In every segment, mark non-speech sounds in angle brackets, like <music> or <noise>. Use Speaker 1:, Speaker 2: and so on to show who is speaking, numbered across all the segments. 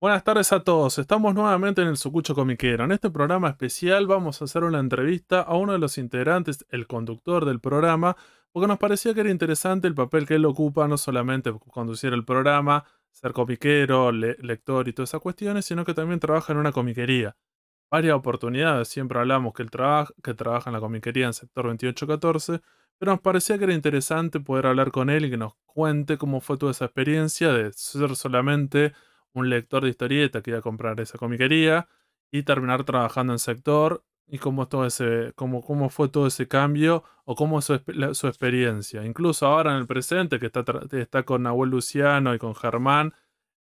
Speaker 1: Buenas tardes a todos, estamos nuevamente en el Sucucho Comiquero. En este programa especial vamos a hacer una entrevista a uno de los integrantes, el conductor del programa, porque nos parecía que era interesante el papel que él ocupa, no solamente conducir el programa, ser comiquero, lector y todas esas cuestiones, sino que también trabaja en una comiquería. Varias oportunidades, siempre hablamos que él que trabaja en la comiquería en sector 2814, pero nos parecía que era interesante poder hablar con él y que nos cuente cómo fue toda esa experiencia de ser solamente un lector de historieta que iba a comprar esa comiquería y terminar trabajando en sector y cómo, todo ese, cómo, cómo fue todo ese cambio o cómo su, su, experiencia. Incluso ahora en el presente, que está, está con Nahuel Luciano y con Germán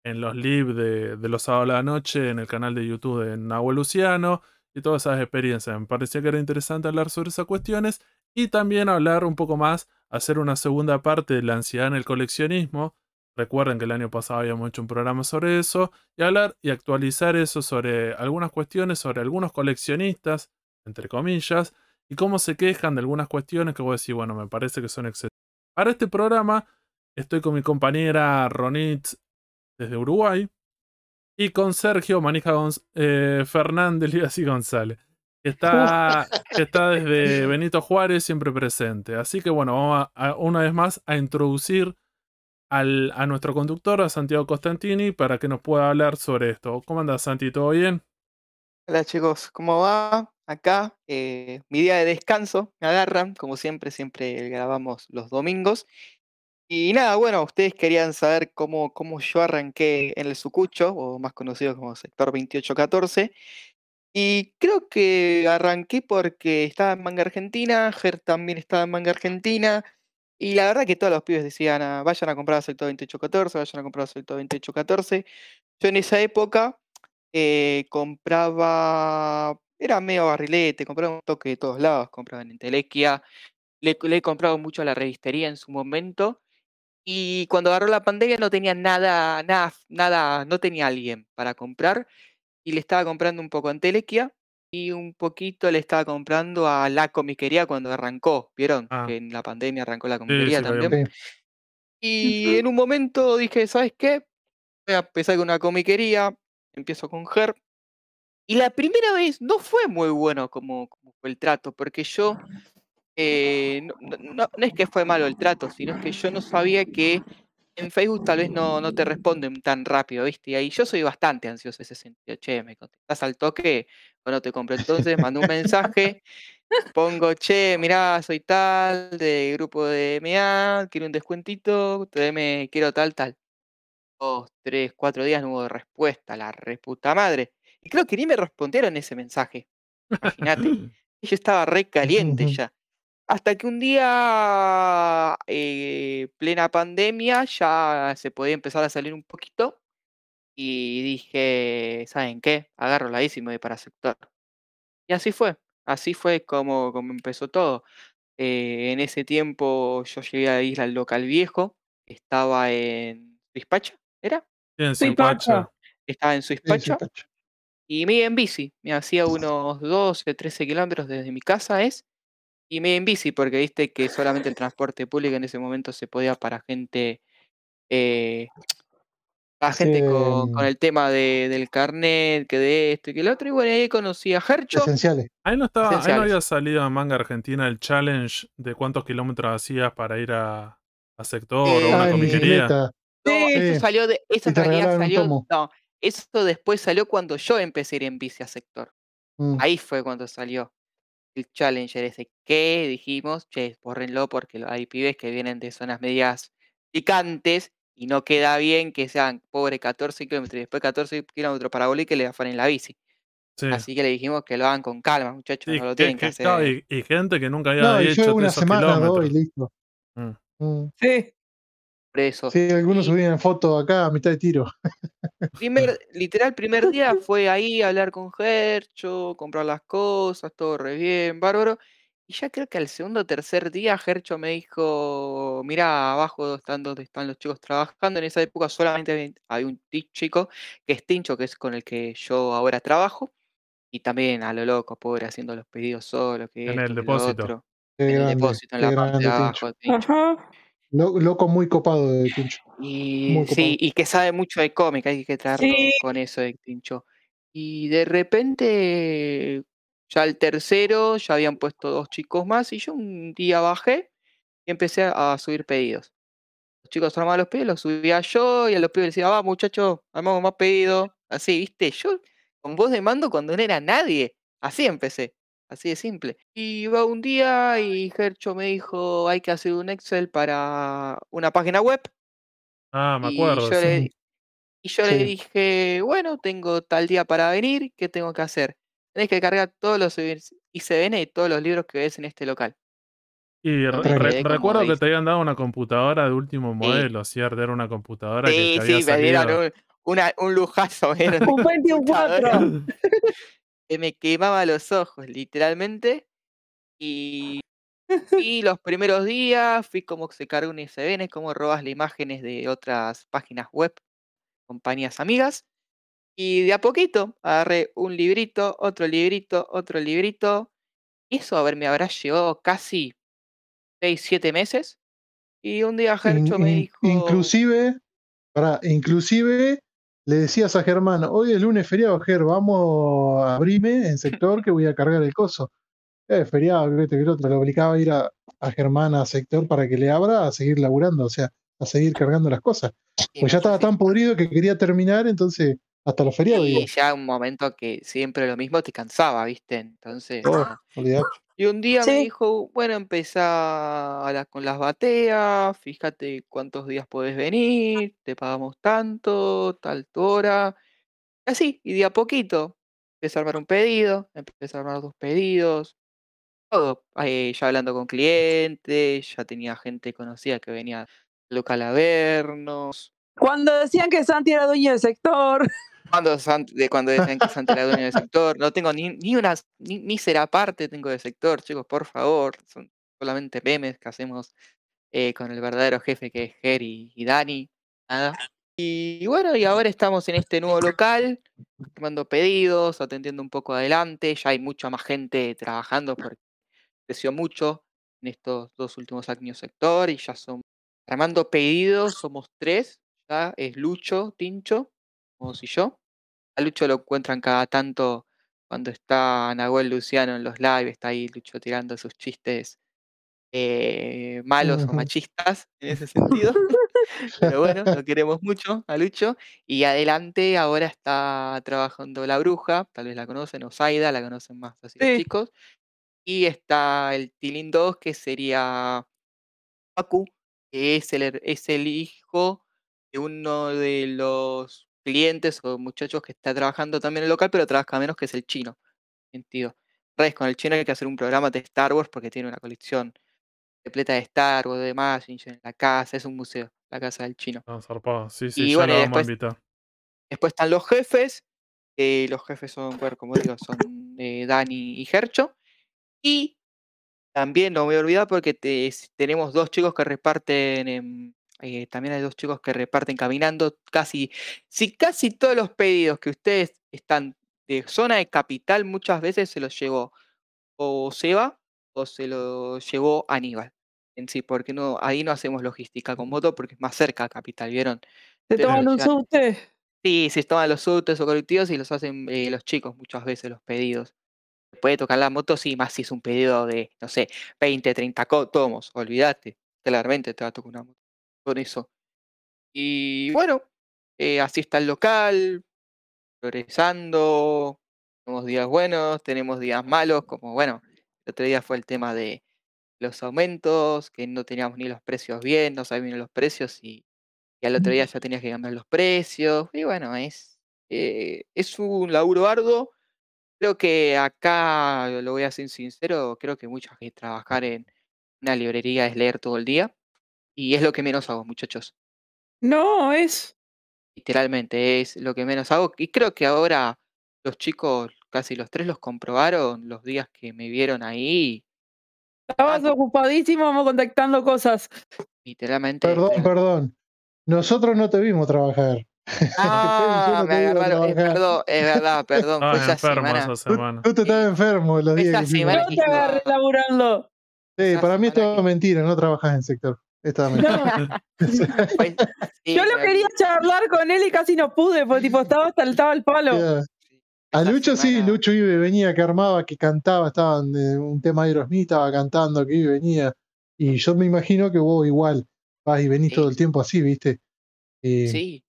Speaker 1: en los live de, de los sábados a la noche en el canal de YouTube de Nahuel Luciano y todas esas experiencias. Me parecía que era interesante hablar sobre esas cuestiones y también hablar un poco más, hacer una segunda parte de la ansiedad en el coleccionismo, Recuerden que el año pasado habíamos hecho un programa sobre eso y hablar y actualizar eso sobre algunas cuestiones, sobre algunos coleccionistas, entre comillas, y cómo se quejan de algunas cuestiones que voy a decir, bueno, me parece que son excesivas. Para este programa estoy con mi compañera Ronit desde Uruguay y con Sergio Manija eh, Fernández y González, que está, <laughs> está desde Benito Juárez siempre presente. Así que bueno, vamos una vez más a introducir a nuestro conductor, a Santiago Costantini, para que nos pueda hablar sobre esto. ¿Cómo andas, Santi? ¿Todo bien?
Speaker 2: Hola chicos, ¿cómo va? Acá, eh, mi día de descanso, me agarran, como siempre, siempre grabamos los domingos. Y nada, bueno, ustedes querían saber cómo, cómo yo arranqué en el Sucucho, o más conocido como Sector 2814. Y creo que arranqué porque estaba en Manga Argentina, Ger también estaba en Manga Argentina, y la verdad que todos los pibes decían, ah, vayan a comprar Sector 2814, vayan a comprar Sector 2814. Yo en esa época eh, compraba, era medio barrilete, compraba un toque de todos lados, compraba en Telequia, le, he comprado mucho a la revistería en su momento. Y cuando agarró la pandemia no tenía nada, nada, nada, no tenía alguien para comprar. Y le estaba comprando un poco en Telequia y un poquito le estaba comprando a la comiquería cuando arrancó. ¿Vieron?
Speaker 1: Ah.
Speaker 2: Que en la pandemia arrancó la comiquería
Speaker 1: sí,
Speaker 2: también. Y en un momento dije, ¿sabes qué? Voy a empezar con una comiquería. Empiezo con Her. Y la primera vez no fue muy bueno como, como fue el trato, porque yo. eh, no, no- no es que fue malo el trato, sino es que yo no sabía que en Facebook tal vez no, no te responden tan rápido, ¿viste? Y ahí yo soy bastante ansioso en ese sentido. Che, me contestás al toque o no te compro. Entonces mando un mensaje, pongo, che, mirá, soy tal, de grupo de MA, quiero un descuentito, me quiero tal, tal. Dos, tres, cuatro días no hubo respuesta, la reputa madre. Y creo que ni me respondieron ese mensaje. Imagínate. <laughs> Yo estaba re caliente <laughs> ya. Hasta que un día, eh, plena pandemia, ya se podía empezar a salir un poquito. Y dije, ¿saben qué? Agarro la bici y me voy para sector. Y así fue. Así fue como, como empezó todo. Eh, en ese tiempo yo llegué a ir al local viejo. Estaba en Suispacha, ¿era?
Speaker 1: Sí, en.
Speaker 3: Suipacha.
Speaker 2: Estaba en Suispacha. Y me iba en bici. Me hacía unos 12, 13 kilómetros desde mi casa, es. Y me iba en bici, porque viste que solamente el transporte público en ese momento se podía para gente. eh, para gente con, el tema de, del carnet, que de esto y que el otro. Y bueno, ahí conocí a Hercho.
Speaker 3: Esenciales.
Speaker 1: Ahí no, estaba, ahí no había salido a Manga Argentina el challenge de cuántos kilómetros hacías para ir a, a sector o
Speaker 2: Eh,
Speaker 1: a una
Speaker 3: en
Speaker 1: comiquería.
Speaker 2: No, eso salió de. Eso realidad salió. No, eso después salió cuando yo empecé a ir en bici a sector.
Speaker 3: Mm.
Speaker 2: Ahí fue cuando salió el Challenger ese que dijimos, che, bórrenlo porque hay pibes que vienen de zonas medias picantes y no queda bien que sean pobre 14 kilómetros y después 14 kilómetros para volver y que le afanen la bici.
Speaker 1: Sí.
Speaker 2: Así que le dijimos que lo hagan con calma, muchachos,
Speaker 1: Y,
Speaker 2: no lo
Speaker 1: que-
Speaker 2: tienen que
Speaker 1: que-
Speaker 2: hacer.
Speaker 1: claro, y- y gente que nunca había
Speaker 3: No,
Speaker 1: hecho
Speaker 3: yo una
Speaker 1: esos
Speaker 3: semana, dos
Speaker 1: kilómetros.
Speaker 3: y listo.
Speaker 1: Mm.
Speaker 3: Mm.
Speaker 2: Sí. Por eso.
Speaker 3: Sí, algunos
Speaker 2: Y-
Speaker 3: subían fotos acá a mitad de tiro. <laughs>
Speaker 2: Primer, literal, primer día fue ahí a hablar con Gercho, comprar las cosas, todo re bien, bárbaro. Y ya creo que al segundo o tercer día Gercho me dijo, mira, abajo están donde están los chicos trabajando. En esa época solamente había, había un chico que es Tincho, que es con el que yo ahora trabajo. Y también a lo loco, pobre, haciendo los pedidos solo, que
Speaker 1: En
Speaker 2: esto,
Speaker 1: el
Speaker 2: lo
Speaker 1: depósito.
Speaker 2: otro.
Speaker 3: Qué
Speaker 2: En el depósito, en la parte de abajo,
Speaker 3: Tincho.
Speaker 2: Tincho.
Speaker 3: Loco muy copado de Tincho.
Speaker 2: Y sí, y que sabe mucho de cómic, hay que traerlo con eso de Tincho. Y de repente, ya el tercero, ya habían puesto dos chicos más, y yo un día bajé y empecé a subir pedidos. Los chicos armaban los pedidos, los subía yo, y a los pibes les decía, va muchachos, armamos más pedidos. Así, viste, yo con voz de mando cuando no era nadie. Así empecé. Así de simple. Y iba un día y Gercho me dijo, hay que hacer un Excel para una página web.
Speaker 1: Ah, me acuerdo.
Speaker 2: Y yo, le, dije, bueno, tengo tal día para venir, ¿qué tengo que hacer? Tenés que cargar todos los ICBN y todos los libros que ves en este local.
Speaker 1: Y recuerdo que te habían dado una computadora de último modelo, ¿cierto? Era una computadora que te había sí, me dieron
Speaker 2: un, lujazo. <laughs> <laughs>
Speaker 4: un 24. <laughs>
Speaker 2: que me quemaba los ojos, literalmente. Y, <laughs> y los primeros días fui como se carga un ISBN, como robas las imágenes de otras páginas web, compañías amigas. Y de a poquito agarré un librito, otro librito, otro librito. Y eso, a ver, me habrá llevado casi 6, 7 meses. Y un día Gercho me dijo.
Speaker 3: Inclusive, para, inclusive le decías a Germán, hoy es lunes feriado, Ger, vamos a abrirme en sector que voy a cargar el coso. Eh, feriado, que que otro. Le obligaba a ir a, Germán a sector para que le abra a seguir laburando, o sea, a seguir cargando las cosas. Pues ya estaba tan podrido que quería terminar, entonces hasta los feriados.
Speaker 2: Y ya un momento que siempre lo mismo te cansaba, ¿viste? Entonces. Oh, y un día me dijo, bueno, empezá con las bateas, fíjate cuántos días puedes venir, te pagamos tanto, tal hora. Así, y de a poquito, empecé a armar un pedido, empecé a armar dos pedidos, todo. Eh, ya hablando con clientes, ya tenía gente conocida que venía local a vernos.
Speaker 4: Cuando decían que Santi era dueño del sector.
Speaker 2: Cuando, de cuando decían que Santi era dueño del sector. No tengo ni, ni una ni, mísera parte tengo del sector, chicos, por favor. Son solamente memes que hacemos eh, con el verdadero jefe que es Geri y Dani. Nada. Y, bueno, y ahora estamos en este nuevo local, tomando pedidos, atendiendo un poco adelante. Ya hay mucha más gente trabajando porque creció mucho en estos dos últimos años sector y ya son armando pedidos, somos tres. Ya es Lucho, Tincho, vos y yo. A Lucho lo encuentran cada tanto cuando está Nahuel Luciano en los lives, está ahí Lucho tirando sus chistes eh, malos o machistas en ese sentido. <laughs> <laughs> Pero bueno, lo queremos mucho a Lucho. Y adelante ahora está trabajando la bruja, tal vez la conocen, o Zaida, la conocen más así los chicos. Y está el Tilín 2, que sería Pacu, que es el, es el hijo de uno de los clientes o muchachos que está trabajando también en el local, pero trabaja menos, que es el chino. Sentido. Redes con el chino hay que hacer un programa de Star Wars porque tiene una colección completa de Star Wars, de Magic en la casa, es un museo, la casa del chino.
Speaker 1: Ah, Sí, sí, y bueno, después,
Speaker 2: después están los jefes, los jefes son, bueno, como digo, son eh, Dani y Gercho. Y también no me voy a olvidar porque tenemos dos chicos que reparten en eh, también hay dos chicos que reparten caminando. Casi, si casi todos los pedidos que ustedes están de zona de capital, muchas veces se los llevó o Seba o se lo llevó Aníbal en sí, porque no, ahí no hacemos logística con moto porque es más cerca a capital, ¿vieron?
Speaker 4: ¿Se toman los subtes?
Speaker 2: Sí, se toman los subtes o colectivos y los hacen eh, los chicos muchas veces los pedidos. Puede tocar la moto, sí, más si es un pedido de, no sé, 20, 30 tomos, olvídate, claramente te va a tocar una moto con eso. Y bueno, eh, así está el local, progresando, tenemos días buenos, tenemos días malos, como bueno, el otro día fue el tema de los aumentos, que no teníamos ni los precios bien, no sabíamos los precios y, al otro día ya tenías que cambiar los precios. Y bueno, es, eh, es un laburo arduo. Creo que acá, lo voy a ser sincero, creo que mucho que trabajar en una librería es leer todo el día. Y es lo que menos hago, muchachos.
Speaker 4: No, es.
Speaker 2: Literalmente es lo que menos hago. Y creo que ahora los chicos, casi los tres, los comprobaron los días que me vieron ahí.
Speaker 4: Estabas ocupadísimo contactando cosas.
Speaker 2: Literalmente.
Speaker 3: Perdón, perdón. Nosotros no te vimos trabajar. <laughs>
Speaker 2: Ah, me agarraron. Es, perdón, es verdad, perdón.
Speaker 1: fue esa semana.
Speaker 3: semana. Tú, te estabas enfermo los días.
Speaker 4: Esa semana. te agarré laburando.
Speaker 3: Sí, para mí es todo mentira, no trabajas en sector. Estaba mejor.
Speaker 4: No, <laughs>
Speaker 2: Pues, sí,
Speaker 4: yo lo quería charlar con él y casi no pude, porque tipo estaba saltaba el palo.
Speaker 2: Sí,
Speaker 3: A Lucho sí, Lucho iba y venía, que armaba, que cantaba, estaba en eh, un tema de Aerosmith, estaba cantando, que iba y venía. Y yo me imagino que vos igual vas y venís
Speaker 2: Sí.
Speaker 3: todo el tiempo así, ¿viste? Y
Speaker 2: Sí.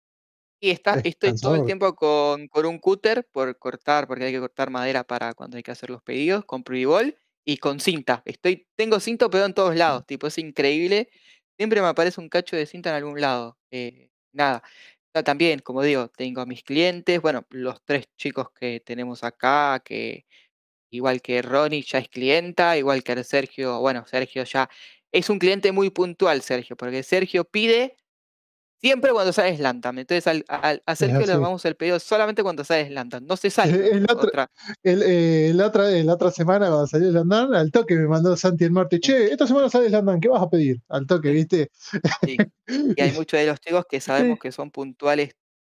Speaker 2: Y está,
Speaker 3: es
Speaker 2: estoy todo el tiempo con, con un cúter por cortar, porque hay que cortar madera para cuando hay que hacer los pedidos, con Privol y con cinta. Estoy, tengo cinta pegado en todos lados, tipo, es increíble. Siempre me aparece un cacho de cinta en algún lado. eh, nada. También, como digo, tengo a mis clientes, bueno, los tres chicos que tenemos acá, que igual que Ronnie ya es clienta, igual que Sergio, bueno, Sergio ya es un cliente muy puntual, Sergio, porque Sergio pide siempre cuando sale Slantam. Entonces al, al- a Sergio le armamos el pedido solamente cuando sale Slantam. No se sale
Speaker 3: Eh, el otro-
Speaker 2: otra.
Speaker 3: El, eh, la, otra, eh, otra semana, cuando salió el andar, al toque me mandó Santi el martes, che, esta semana sale el andar, ¿qué vas a pedir? Al toque, ¿viste?
Speaker 2: Sí. Y hay <laughs> muchos de los chicos que sabemos que son puntuales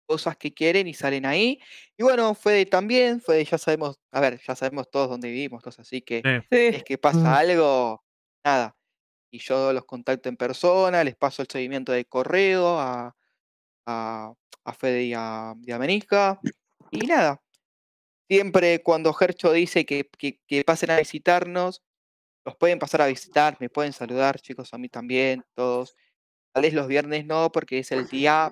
Speaker 2: cosas que quieren y salen ahí. Y bueno, Fede también, Fede ya sabemos, a ver, ya sabemos todos dónde vivimos, todos, así que
Speaker 1: Sí.
Speaker 2: es que pasa
Speaker 3: Mm.
Speaker 2: algo, nada. Y yo los contacto en persona, les paso el seguimiento de correo a, a, a Fede y a, y a Menisca. Y nada. Siempre cuando Gercho dice que, que- que pasen a visitarnos, los pueden pasar a visitar, me pueden saludar, chicos, a mí también, todos. Tal vez los viernes no, porque es el día,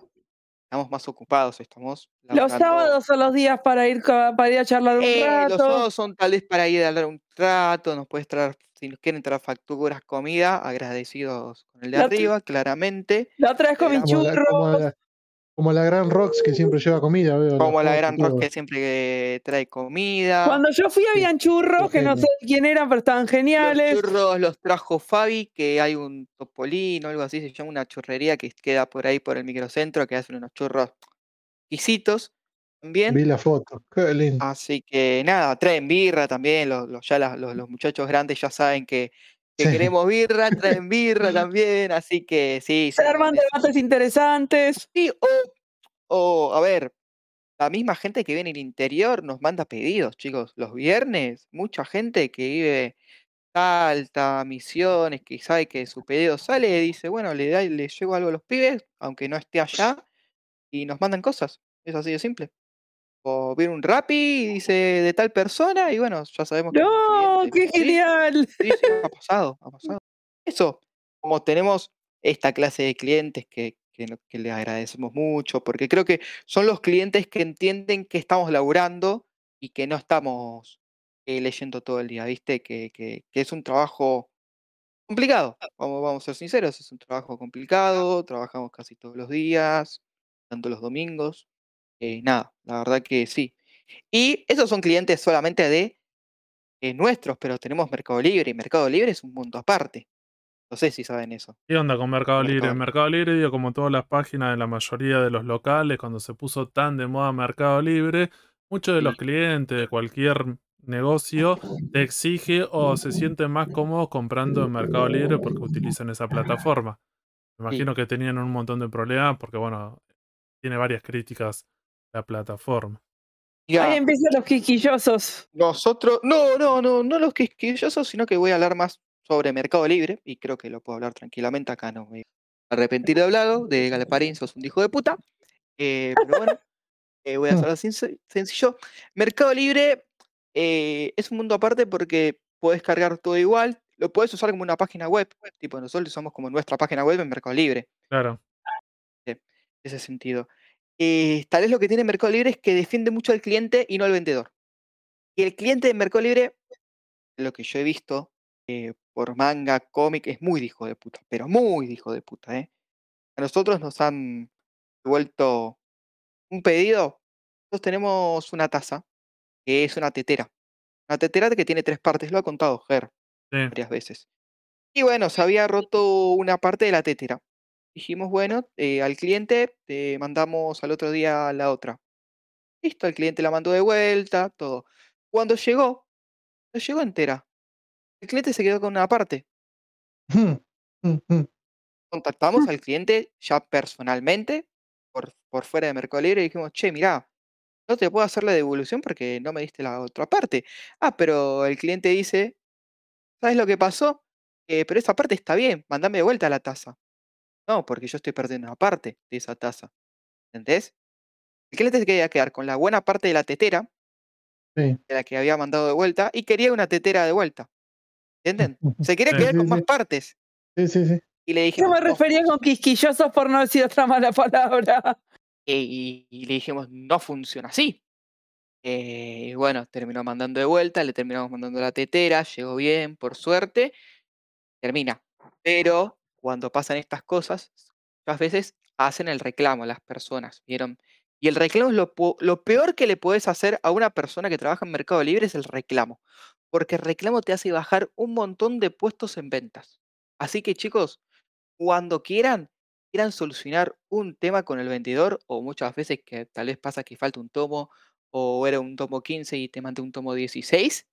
Speaker 2: estamos más ocupados, estamos.
Speaker 4: Los sábados son los días para ir, para ir a charlar un
Speaker 2: eh, los
Speaker 4: rato.
Speaker 2: sábados son tal vez para ir a hablar un rato, nos puedes traer, si nos quieren traer facturas, comida, agradecidos con el de
Speaker 4: La-
Speaker 2: arriba, claramente.
Speaker 4: La otra vez comí
Speaker 3: la,
Speaker 4: churros.
Speaker 3: como, la, como la gran Rox que siempre lleva comida, veo. los
Speaker 2: Como la
Speaker 3: y
Speaker 2: gran Rock
Speaker 3: todo.
Speaker 2: que siempre trae comida.
Speaker 4: Cuando yo fui habían churros, que no sé quién eran, pero estaban
Speaker 2: Los
Speaker 4: geniales.
Speaker 2: churros los trajo Fabi, que hay un Topolino, algo así, se llama una churrería que queda por ahí por el microcentro, que hacen unos churros exquisitos también.
Speaker 3: Vi la foto, qué lindo.
Speaker 2: Así que nada, traen birra también, los, los- ya los, los muchachos grandes ya saben que, que
Speaker 3: Sí.
Speaker 2: queremos birra, <laughs> traen birra también, así que sí.
Speaker 4: Se
Speaker 2: sí,
Speaker 4: arman
Speaker 2: es-
Speaker 4: debates interesantes.
Speaker 2: Sí, o, o, a ver, la misma gente que viene del interior nos manda pedidos, chicos. Los viernes, mucha gente que vive Salta, Misiones, que sabe que su pedido sale, dice, bueno, le, da, le llevo algo a los pibes, aunque no esté allá, y nos mandan cosas. Es así de simple. O viene un Rappi y dice de tal persona, y bueno, ya sabemos que
Speaker 4: ¡No!
Speaker 2: cliente.
Speaker 4: ¡Qué
Speaker 2: Sí,
Speaker 4: genial!
Speaker 2: Sí, sí, ha pasado, ha pasado. Eso, como tenemos esta clase de clientes que, que, que le agradecemos mucho, porque creo que son los clientes que entienden que estamos laburando y que no estamos eh, leyendo todo el día, ¿viste? Que, que- que es un trabajo complicado, vamos, vamos a ser sinceros, es un trabajo complicado, trabajamos casi todos los días, tanto los domingos, eh, nada, la verdad que sí. Y esos son clientes solamente de eh, nuestros, pero tenemos Mercado Libre y Mercado Libre es un mundo aparte. No sé si saben eso.
Speaker 1: ¿Qué onda con Mercado Libre?
Speaker 2: Mercado.
Speaker 1: Mercado Libre, digo, como todas las páginas de la mayoría de los locales, cuando se puso tan de moda Mercado Libre, muchos de los clientes de cualquier negocio te exige o se sienten más cómodos comprando en Mercado Libre porque utilizan esa plataforma. Me
Speaker 2: Sí.
Speaker 1: imagino que tenían un montón de problemas porque, bueno, tiene varias críticas la plataforma.
Speaker 2: Mirá,
Speaker 4: Ahí empiezan los quisquillosos.
Speaker 2: nosotros, no, no, no, no los quisquillosos, sino que voy a hablar más sobre Mercado Libre y creo que lo puedo hablar tranquilamente acá, no me voy a arrepentir de hablado, de Galeparín, sos un hijo de puta. Eh, pero bueno, <laughs> eh, voy a hacerlo sinc- sencillo. Mercado Libre eh, es un mundo aparte porque puedes cargar todo igual, lo puedes usar como una página web, tipo nosotros somos como nuestra página web en Mercado Libre.
Speaker 1: Claro.
Speaker 2: ese sentido. Eh, tal vez lo que tiene Mercado Libre es que defiende mucho al cliente y no al vendedor. Y el cliente de Mercado Libre, lo que yo he visto eh, por manga, cómic, es muy hijo de puta, pero muy hijo de puta, ¿eh? A nosotros nos han devuelto un pedido. Nosotros tenemos una taza, que es una tetera. Una tetera que tiene tres partes, lo ha contado Ger
Speaker 1: Sí.
Speaker 2: varias veces. Y bueno, se había roto una parte de la tetera. Dijimos, bueno, eh, al cliente te mandamos al otro día la otra. Listo, el cliente la mandó de vuelta, todo. Cuando llegó, no llegó entera. El cliente se quedó con una parte.
Speaker 3: Mm, mm, mm.
Speaker 2: Contactamos al cliente ya personalmente, por, por fuera de Mercado Libre, y dijimos, che, mirá, no te puedo hacer la devolución porque no me diste la otra parte. Ah, pero el cliente dice, ¿sabes lo que pasó? Eh, pero esa parte está bien, mandame de vuelta la taza. No, porque yo estoy perdiendo una parte de esa taza. ¿Entendés? El cliente se quería quedar con la buena parte de la tetera,
Speaker 3: Sí.
Speaker 2: de la que había mandado de vuelta, y quería una tetera de vuelta. ¿Entienden? <laughs> Se quería quedar
Speaker 3: sí,
Speaker 2: con más partes.
Speaker 3: Sí, sí, sí.
Speaker 2: Y le
Speaker 4: Yo
Speaker 2: dijimos,
Speaker 4: me
Speaker 2: "No".
Speaker 4: refería con quisquillosos por no decir otra mala <laughs> palabra.
Speaker 2: Y, y le dijimos, no funciona así. Eh, y bueno, terminó mandando de vuelta, le terminamos mandando la tetera, llegó bien, por suerte, termina. Pero cuando pasan estas cosas, muchas veces hacen el reclamo las personas, ¿vieron? Y el reclamo es lo peor que le puedes hacer a una persona que trabaja en Mercado Libre es el reclamo. Porque el reclamo te hace bajar un montón de puestos en ventas. Así que chicos, cuando quieran, quieran solucionar un tema con el vendedor, o muchas veces que tal vez pasa que falta un tomo, o era un tomo 15 y te mandé un tomo 16,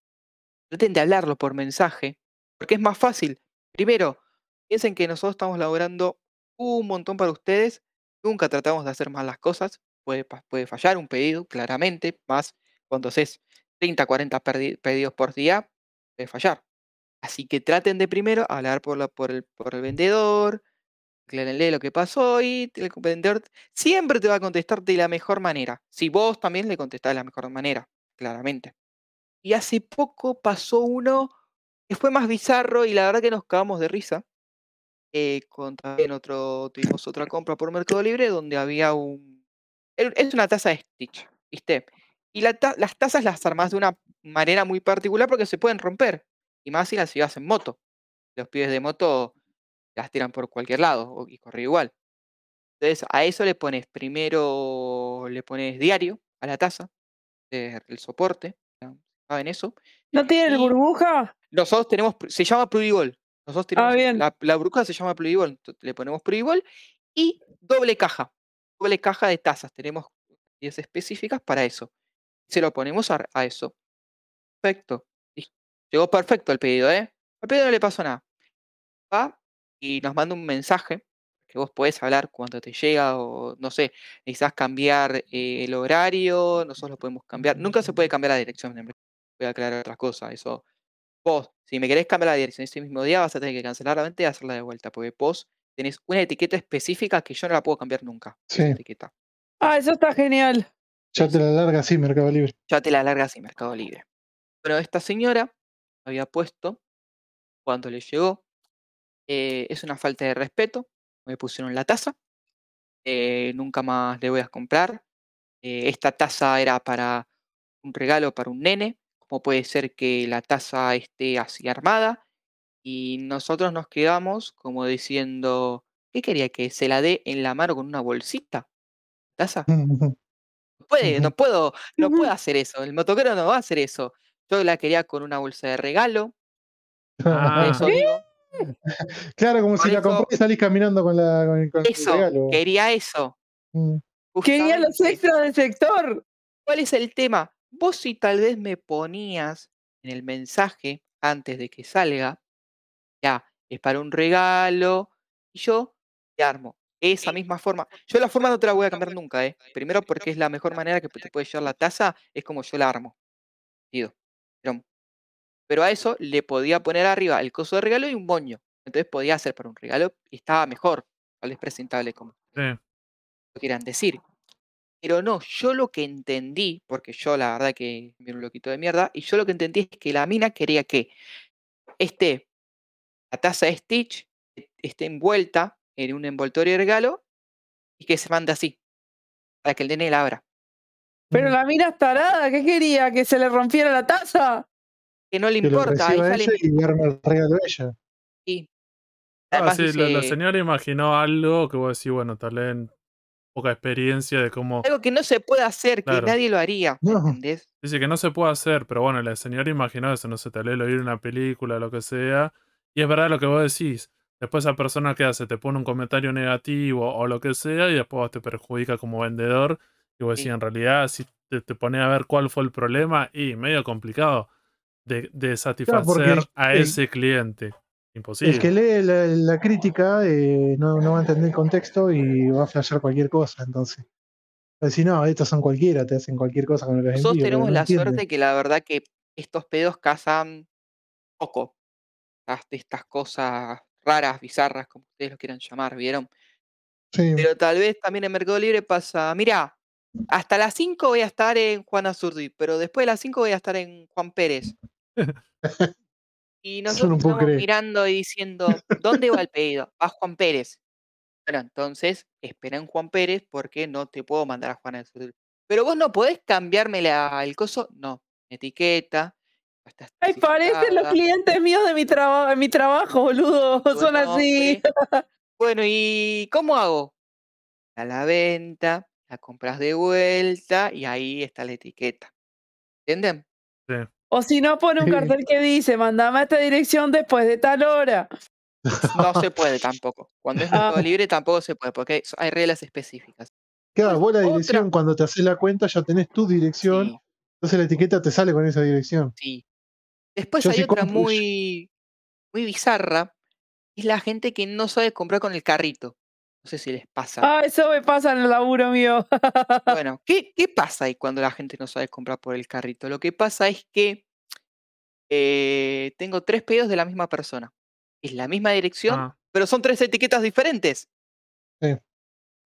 Speaker 2: traten de hablarlo por mensaje, porque es más fácil. Primero, piensen que nosotros estamos laborando un montón para ustedes, nunca tratamos de hacer mal las cosas, puede, fallar un pedido, claramente, más cuando haces 30, 40 perdi- pedidos por día, puede fallar. Así que traten de primero hablar por el vendedor, aclárenle lo que pasó y el vendedor siempre te va a contestar de la mejor manera. Si vos también le contestás de la mejor manera, claramente. Y hace poco pasó uno que fue más bizarro y la verdad que nos cagamos de risa. Eh, con también otro, tuvimos otra compra por Mercado Libre donde había un... Es una taza de Stitch, ¿viste? Y la ta- las tazas las armás de una manera muy particular porque se pueden romper. Y más si las llevas en moto. Los pibes de moto las tiran por cualquier lado y corre igual. Entonces a eso le pones primero, le pones diario a la taza, eh, el soporte. ¿saben eso?
Speaker 4: ¿No tiene
Speaker 2: Y-
Speaker 4: burbuja?
Speaker 2: Nosotros tenemos, se llama Prudibol. Nosotros tenemos,
Speaker 4: bien.
Speaker 2: la, la burbuja se llama ento- le ponemos Prudibol y doble caja, doble caja de tazas. Tenemos 10 específicas para eso. Se lo ponemos a, a eso. Perfecto. Llegó perfecto el pedido, ¿eh? Al pedido no le pasó nada. Va y nos manda un mensaje que vos podés hablar cuando te llega o no sé, necesitas cambiar eh, el horario, nosotros lo podemos cambiar. Nunca se puede cambiar la dirección. Voy a aclarar otras cosas. Eso Vos, si me querés cambiar la dirección ese mismo día, vas a tener que cancelar la venta y hacerla de vuelta, porque vos tenés una etiqueta específica que yo no la puedo cambiar nunca. esa
Speaker 3: Sí.
Speaker 2: etiqueta.
Speaker 4: Ah, eso está genial.
Speaker 3: Ya te la larga así, Mercado Libre.
Speaker 2: Ya te la largas en Mercado Libre. Bueno, esta señora había puesto, cuando le llegó, eh, es una falta de respeto, me pusieron la taza, eh, nunca más le voy a comprar. eh, esta taza era para un regalo para un nene, como puede ser que la taza esté así armada, y nosotros nos quedamos como diciendo, ¿qué quería que se la dé en la mano con una bolsita? ¿Taza? <laughs> No puede, no puedo, no puedo hacer eso. El motoquero no va a hacer eso. Yo la quería con una bolsa de regalo. Por
Speaker 1: Ah.
Speaker 2: eso <laughs> digo,
Speaker 3: Claro, como
Speaker 2: Por
Speaker 3: si la comprás y salís caminando con, la, con, con el
Speaker 2: eso,
Speaker 3: regalo.
Speaker 2: quería eso.
Speaker 3: Mm.
Speaker 4: Quería los extras del sector.
Speaker 2: ¿Cuál es el tema? Vos si tal vez me ponías en el mensaje antes de que salga, ya, es para un regalo, y yo te armo. Esa misma forma. Yo la forma no te la voy a cambiar nunca, ¿eh? Primero porque es la mejor manera que te puede llevar la taza, es como yo la armo. Digo, Pero, pero a eso le podía poner arriba el coso de regalo y un moño. Entonces podía hacer para un regalo y estaba mejor, tal vez presentable como
Speaker 1: Sí.
Speaker 2: lo quieran decir. Pero no, yo lo que entendí, porque yo la verdad que me un loquito de mierda, y yo lo que entendí es que la mina quería que esté la taza de Stitch e- esté envuelta en un envoltorio de regalo y que se mande así, para que el nene la abra.
Speaker 4: Pero la mina es tarada, ¿qué quería? ¿Que se le rompiera la taza?
Speaker 2: Que no le
Speaker 3: Que lo
Speaker 2: importa,
Speaker 3: reciba
Speaker 2: ella le
Speaker 3: y arma el regalo ella.
Speaker 2: sí.
Speaker 1: Ah, sí, la, la
Speaker 2: dice,
Speaker 1: señora imaginó algo que vos decís, bueno, tal vez poca experiencia de cómo.
Speaker 2: algo que no se puede hacer,
Speaker 1: Claro.
Speaker 2: que nadie lo haría.
Speaker 1: Dice que no se puede hacer, pero bueno, la señora imaginó eso, no sé, tal vez lo en una película, lo que sea. Y es verdad lo que vos decís. Después esa persona que hace, te pone un comentario negativo o lo que sea, y después vos te perjudica como vendedor. Y vos
Speaker 2: Sí.
Speaker 1: decís, en realidad, si te, te pones a ver cuál fue el problema, y medio complicado de, de satisfacer
Speaker 3: porque
Speaker 1: a
Speaker 3: el-
Speaker 1: ese cliente. Imposible.
Speaker 3: El que lee la, la crítica eh, no, no va a entender el contexto y va a flashear cualquier cosa, entonces. Va a decir, no, estos son cualquiera, te hacen cualquier cosa con los
Speaker 2: Nosotros
Speaker 3: envíos. pero
Speaker 2: tenemos
Speaker 3: no
Speaker 2: la suerte que la verdad que estos pedos cazan poco. Estas cosas raras, bizarras, como ustedes lo quieran llamar, ¿vieron?
Speaker 3: Sí,
Speaker 2: Pero tal vez también en Mercado Libre pasa, mira, hasta las 5 voy a estar en Juan Azurdi, pero después de las 5 voy a estar en Juan Pérez. <laughs> Y <laughs>
Speaker 3: no
Speaker 2: nosotros
Speaker 3: puedo
Speaker 2: estamos
Speaker 3: creer.
Speaker 2: mirando y diciendo, ¿dónde va el pedido? A Juan Pérez. Bueno, entonces espera en Juan Pérez porque no te puedo mandar a Juan. Pero vos no podés cambiarme la- el coso. No, etiqueta.
Speaker 4: Ay, parecen los clientes míos de mi trabajo, de mi trabajo, boludo. <laughs> Son así.
Speaker 2: Bueno, ¿y cómo hago? A la venta, la compras de vuelta y ahí está la etiqueta. ¿Entienden?
Speaker 4: O si no, pone un cartel que dice, mandame a esta dirección después de tal hora.
Speaker 2: No se puede tampoco. Cuando es
Speaker 4: Ah.
Speaker 2: mercado libre tampoco se puede, porque hay- reglas específicas.
Speaker 3: Claro, vos la
Speaker 2: Otra.
Speaker 3: dirección, cuando te haces la cuenta, ya tenés tu dirección,
Speaker 2: Sí,
Speaker 3: entonces la etiqueta te sale con esa dirección.
Speaker 2: sí. Después
Speaker 3: Yo
Speaker 2: hay
Speaker 3: sí
Speaker 2: otra
Speaker 3: compro-
Speaker 2: muy, muy bizarra. Es la gente que no sabe comprar con el carrito. No sé si les pasa.
Speaker 4: Ah, eso me pasa en el laburo mío. <laughs>
Speaker 2: Bueno, ¿qué, ¿qué pasa ahí cuando la gente no sabe comprar por el carrito? Lo que pasa es que eh, tengo tres pedidos de la misma persona. Es la misma dirección,
Speaker 1: Ah,
Speaker 2: pero son tres etiquetas diferentes.
Speaker 3: Tres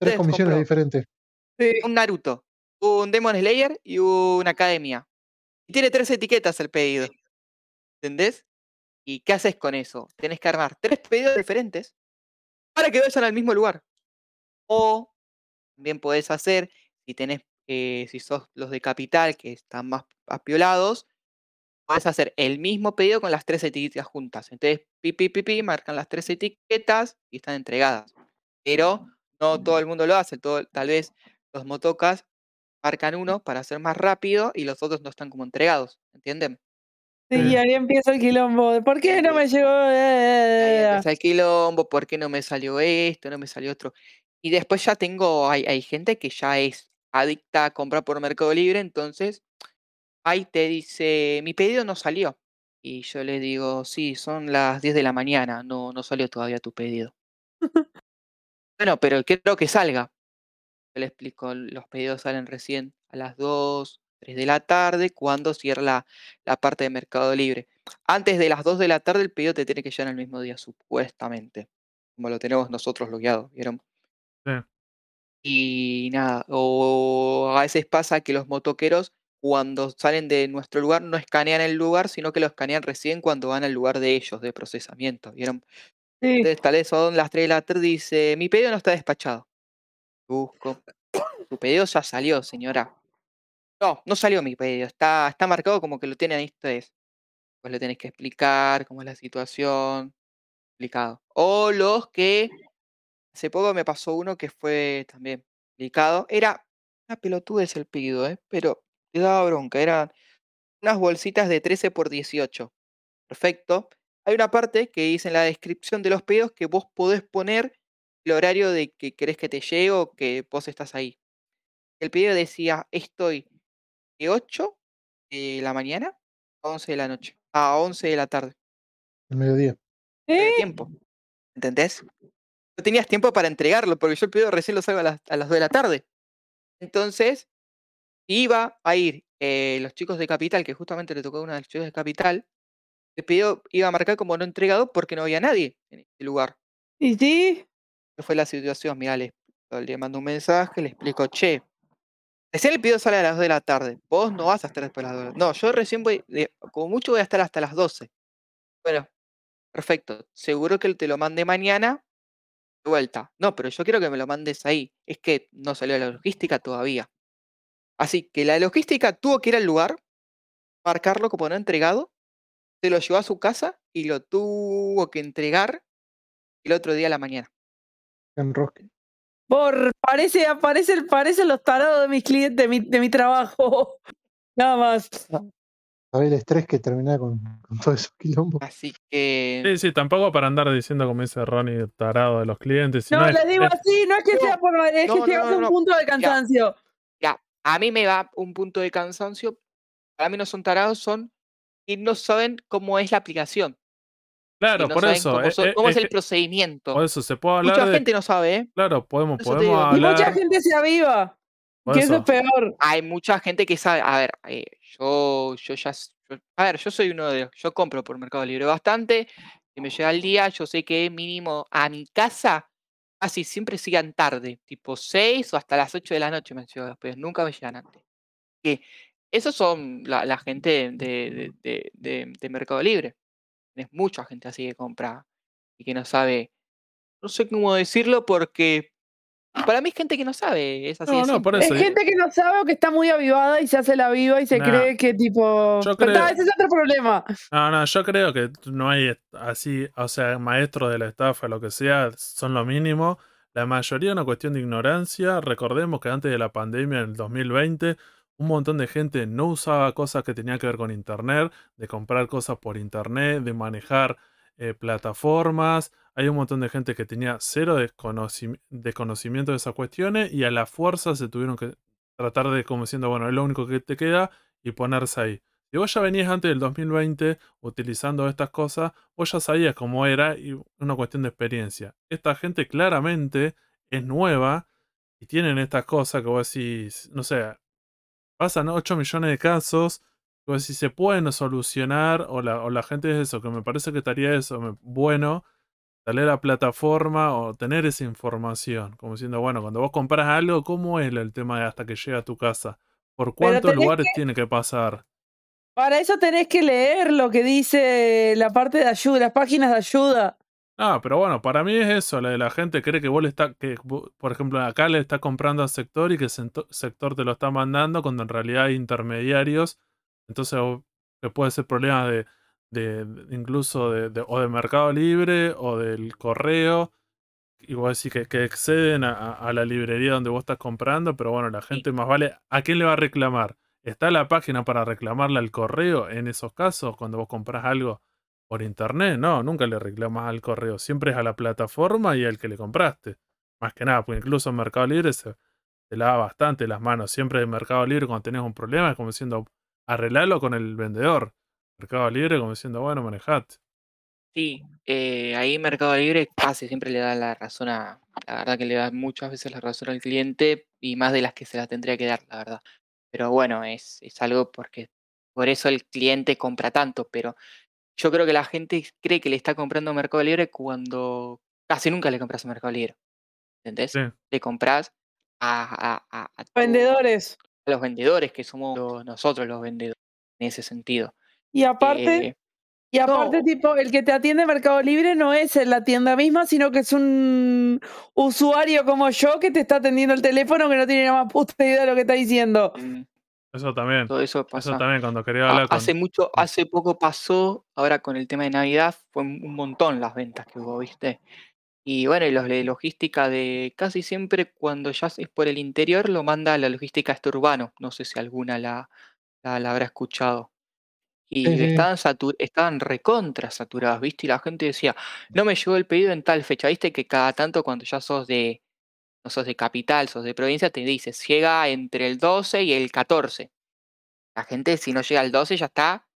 Speaker 2: Ustedes
Speaker 3: comisiones
Speaker 2: compró.
Speaker 3: diferentes.
Speaker 4: Sí.
Speaker 2: Un Naruto, un Demon Slayer y una Academia. Y tiene tres etiquetas el pedido. ¿Entendés? ¿Y qué haces con eso? Tenés que armar tres pedidos diferentes para que vayan al mismo lugar. O también podés hacer, si tenés, eh, si sos los de capital que están más apiolados, podés hacer el mismo pedido con las tres etiquetas juntas. Entonces, pi, pi, pi, pi, marcan las tres etiquetas y están entregadas. Pero no todo el mundo lo hace. Todo, tal vez los motocas marcan uno para ser más rápido y los otros no están como entregados. ¿Entienden?
Speaker 4: Sí, y ahí empieza el quilombo. de, ¿Por qué no me llegó?
Speaker 2: Ahí
Speaker 4: Eh,
Speaker 2: empieza el quilombo, ¿por qué no me salió esto? No me salió otro. Y después ya tengo, hay, hay gente que ya es adicta a comprar por Mercado Libre, entonces ahí te dice, mi pedido no salió. Y yo le digo, sí, son las 10 de la mañana, no, no salió todavía tu pedido. <laughs> bueno, pero quiero que salga. Yo le explico, los pedidos salen recién a las 2, 3 de la tarde, cuando cierra la, la parte de Mercado Libre. Antes de las 2 de la tarde el pedido te tiene que llegar el mismo día, supuestamente. Como lo tenemos nosotros logueado, ¿vieron?
Speaker 1: Sí.
Speaker 2: Y nada, o a veces pasa que los motoqueros cuando salen de nuestro lugar no escanean el lugar, sino que lo escanean recién cuando van al lugar de ellos, de procesamiento, ¿vieron?
Speaker 4: sí.
Speaker 2: Entonces tal vez son las 3 de la tarde dice, mi pedido no está despachado. Busco. Tu pedido ya salió, señora. No, no salió mi pedido. Está, está marcado como que lo tienen ahí ustedes. Pues le tenés que explicar cómo es la situación. Explicado. O los que. Hace poco me pasó uno que fue también explicado. Era una pelotudez el pedido, ¿eh? Pero te daba bronca. Eran unas bolsitas de 13 por 18. Perfecto. Hay una parte que dice en la descripción de los pedidos que vos podés poner el horario de que querés que te llegue o que vos estás ahí. El pedido decía, estoy de 8 de la mañana a 11 de la noche, a 11 de la tarde.
Speaker 3: El mediodía.
Speaker 2: de
Speaker 4: ¿Eh?
Speaker 2: tiempo. ¿Entendés? No tenías tiempo para entregarlo, porque yo el pedido recién lo salgo a las, a las 2 de la tarde. Entonces, iba a ir eh, los chicos de Capital, que justamente le tocó a uno de los chicos de Capital, el pedido iba a marcar como no entregado porque no había nadie en ese lugar.
Speaker 4: ¿Y sí?
Speaker 2: ¿Qué fue la situación? Mirá, le, le mando un mensaje, le explico, che, recién el pedido sale a las 2 de la tarde, vos no vas a estar después de las 2. No, yo recién voy, como mucho voy a estar hasta las 12. Bueno, perfecto, seguro que te lo mande mañana vuelta. No, pero yo quiero que me lo mandes ahí. Es que no salió la logística todavía. Así que la logística tuvo que ir al lugar, marcarlo como no entregado, se lo llevó a su casa y lo tuvo que entregar el otro día a la mañana.
Speaker 3: Enrosque.
Speaker 4: Por, parece, parece, parecen los tarados de mis clientes, de mi, de mi trabajo. <laughs> Nada más.
Speaker 3: ¿Sabés el estrés que termina con, con todo eso quilombo?
Speaker 2: Así que.
Speaker 1: Sí, sí, tampoco para andar diciendo como dice Ronnie, tarado de los clientes.
Speaker 4: No, les digo
Speaker 1: es-
Speaker 4: así, no es que
Speaker 2: No,
Speaker 4: sea por es
Speaker 2: no,
Speaker 4: que
Speaker 2: no,
Speaker 4: un
Speaker 2: no.
Speaker 4: punto de cansancio.
Speaker 2: Ya, a mí me va un punto de cansancio. Para mí no son tarados, son y no saben cómo es la aplicación.
Speaker 1: claro,
Speaker 2: no
Speaker 1: por eso.
Speaker 2: cómo,
Speaker 1: eh,
Speaker 2: son-
Speaker 1: eh,
Speaker 2: cómo es
Speaker 1: es
Speaker 2: el procedimiento.
Speaker 1: por eso se puede hablar
Speaker 2: Mucha
Speaker 1: de.
Speaker 2: gente no sabe, ¿eh?
Speaker 1: Claro, podemos, podemos
Speaker 2: digo.
Speaker 4: Y
Speaker 1: hablar.
Speaker 4: mucha gente se aviva. Eso. es peor.
Speaker 2: Hay mucha gente que sabe. A ver, eh, yo, yo ya. yo- a ver, yo soy uno de los. Yo compro por Mercado Libre bastante. Si me llega el día, yo sé que mínimo a mi casa casi siempre sigan tarde, tipo 6 o hasta las 8 de la noche me han llegado los pedidos, nunca me llegan antes. Que esos son la, la gente de, de, de, de Mercado Libre. Tienes mucha gente así que compra y que no sabe, no sé cómo decirlo porque para mí es gente que no sabe, es así.
Speaker 1: No, no, por eso.
Speaker 4: Es gente que no sabe o que está muy avivada y se hace la viva y se
Speaker 1: Nah,
Speaker 4: cree que tipo.
Speaker 1: yo
Speaker 4: Pero
Speaker 1: creo-
Speaker 4: ta, ese es otro problema.
Speaker 1: No, no, yo creo que no hay así, o sea, maestros de la estafa, lo que sea, son lo mínimo. La mayoría es una cuestión de ignorancia. Recordemos que antes de la pandemia, en el 2020, un montón de gente no usaba cosas que tenían que ver con Internet, de comprar cosas por Internet, de manejar eh, plataformas. Hay un montón de gente que tenía cero desconoci- desconocimiento de esas cuestiones y a la fuerza se tuvieron que tratar de, como diciendo, bueno, es lo único que te queda y ponerse ahí. Si vos ya venías antes del 2020 utilizando estas cosas, vos ya sabías cómo era y una cuestión de experiencia. Esta gente claramente es nueva y tienen estas cosas que vos decís, no sé, pasan 8 millones de casos, vos decís, se pueden solucionar o la, o la gente es eso, que me parece que estaría eso, me- bueno, darle la plataforma o tener esa información, como diciendo, bueno, cuando vos compras algo, ¿cómo es el tema de hasta que llega a tu casa? ¿Por cuántos lugares tiene que pasar?
Speaker 4: Para eso tenés que leer lo que dice la parte de ayuda, las páginas de ayuda.
Speaker 1: Ah, pero bueno, para mí es eso, la de la gente cree que vos le está, que por ejemplo acá le está comprando al sector y que el sector te lo está mandando cuando en realidad hay intermediarios, entonces puede ser problema de, incluso de, de- o de Mercado Libre o del correo, y vos decís que, que exceden a, la librería donde vos estás comprando, pero bueno, la gente más vale, ¿a quién le va a reclamar? ¿Está la página para reclamarle al correo en esos casos cuando vos compras algo? Por internet, no, nunca le reclamas al correo, siempre es a la plataforma y al que le compraste. Más que nada, pues incluso en Mercado Libre se, se lava bastante las manos. Siempre en Mercado Libre cuando tenés un problema es como diciendo, arreglalo con el vendedor. Mercado Libre como diciendo, bueno, manejate.
Speaker 2: Sí, eh, ahí Mercado Libre casi siempre le da la razón a, la verdad que le da muchas veces la razón al cliente y más de las que se la tendría que dar, la verdad. Pero bueno, es, es algo porque por eso el cliente compra tanto, pero yo creo que la gente cree que le está comprando a Mercado Libre cuando casi nunca le compras a Mercado Libre, ¿entendés?
Speaker 1: Sí.
Speaker 2: Le compras a, a- a- a tu-
Speaker 4: Vendedores.
Speaker 2: Los vendedores, que somos los- nosotros los vendedores, en ese sentido.
Speaker 4: Y aparte,
Speaker 2: Eh,
Speaker 4: y aparte,
Speaker 2: no.
Speaker 4: tipo, el que te atiende Mercado Libre no es en la tienda misma, sino que es un usuario como yo que te está atendiendo el teléfono que no tiene nada más puta idea de lo que está diciendo.
Speaker 2: mm,
Speaker 1: Eso también.
Speaker 2: todo eso pasa.
Speaker 1: Eso también cuando quería
Speaker 2: Ha-
Speaker 1: hablar con...
Speaker 2: Hace mucho, hace poco pasó, ahora con el tema de Navidad, fue un montón las ventas que hubo, ¿viste? Y bueno, y los de logística de casi siempre cuando ya es por el interior lo manda la logística este urbano. No sé si alguna la, la, la habrá escuchado. Y estaban, satu- estaban recontra saturadas, ¿viste? Y la gente decía, no me llegó el pedido en tal fecha, ¿viste? Que cada tanto cuando ya sos de, no sos de capital, sos de provincia, te dices, llega entre el 12 y el 14. La gente, si no llega el 12, ya está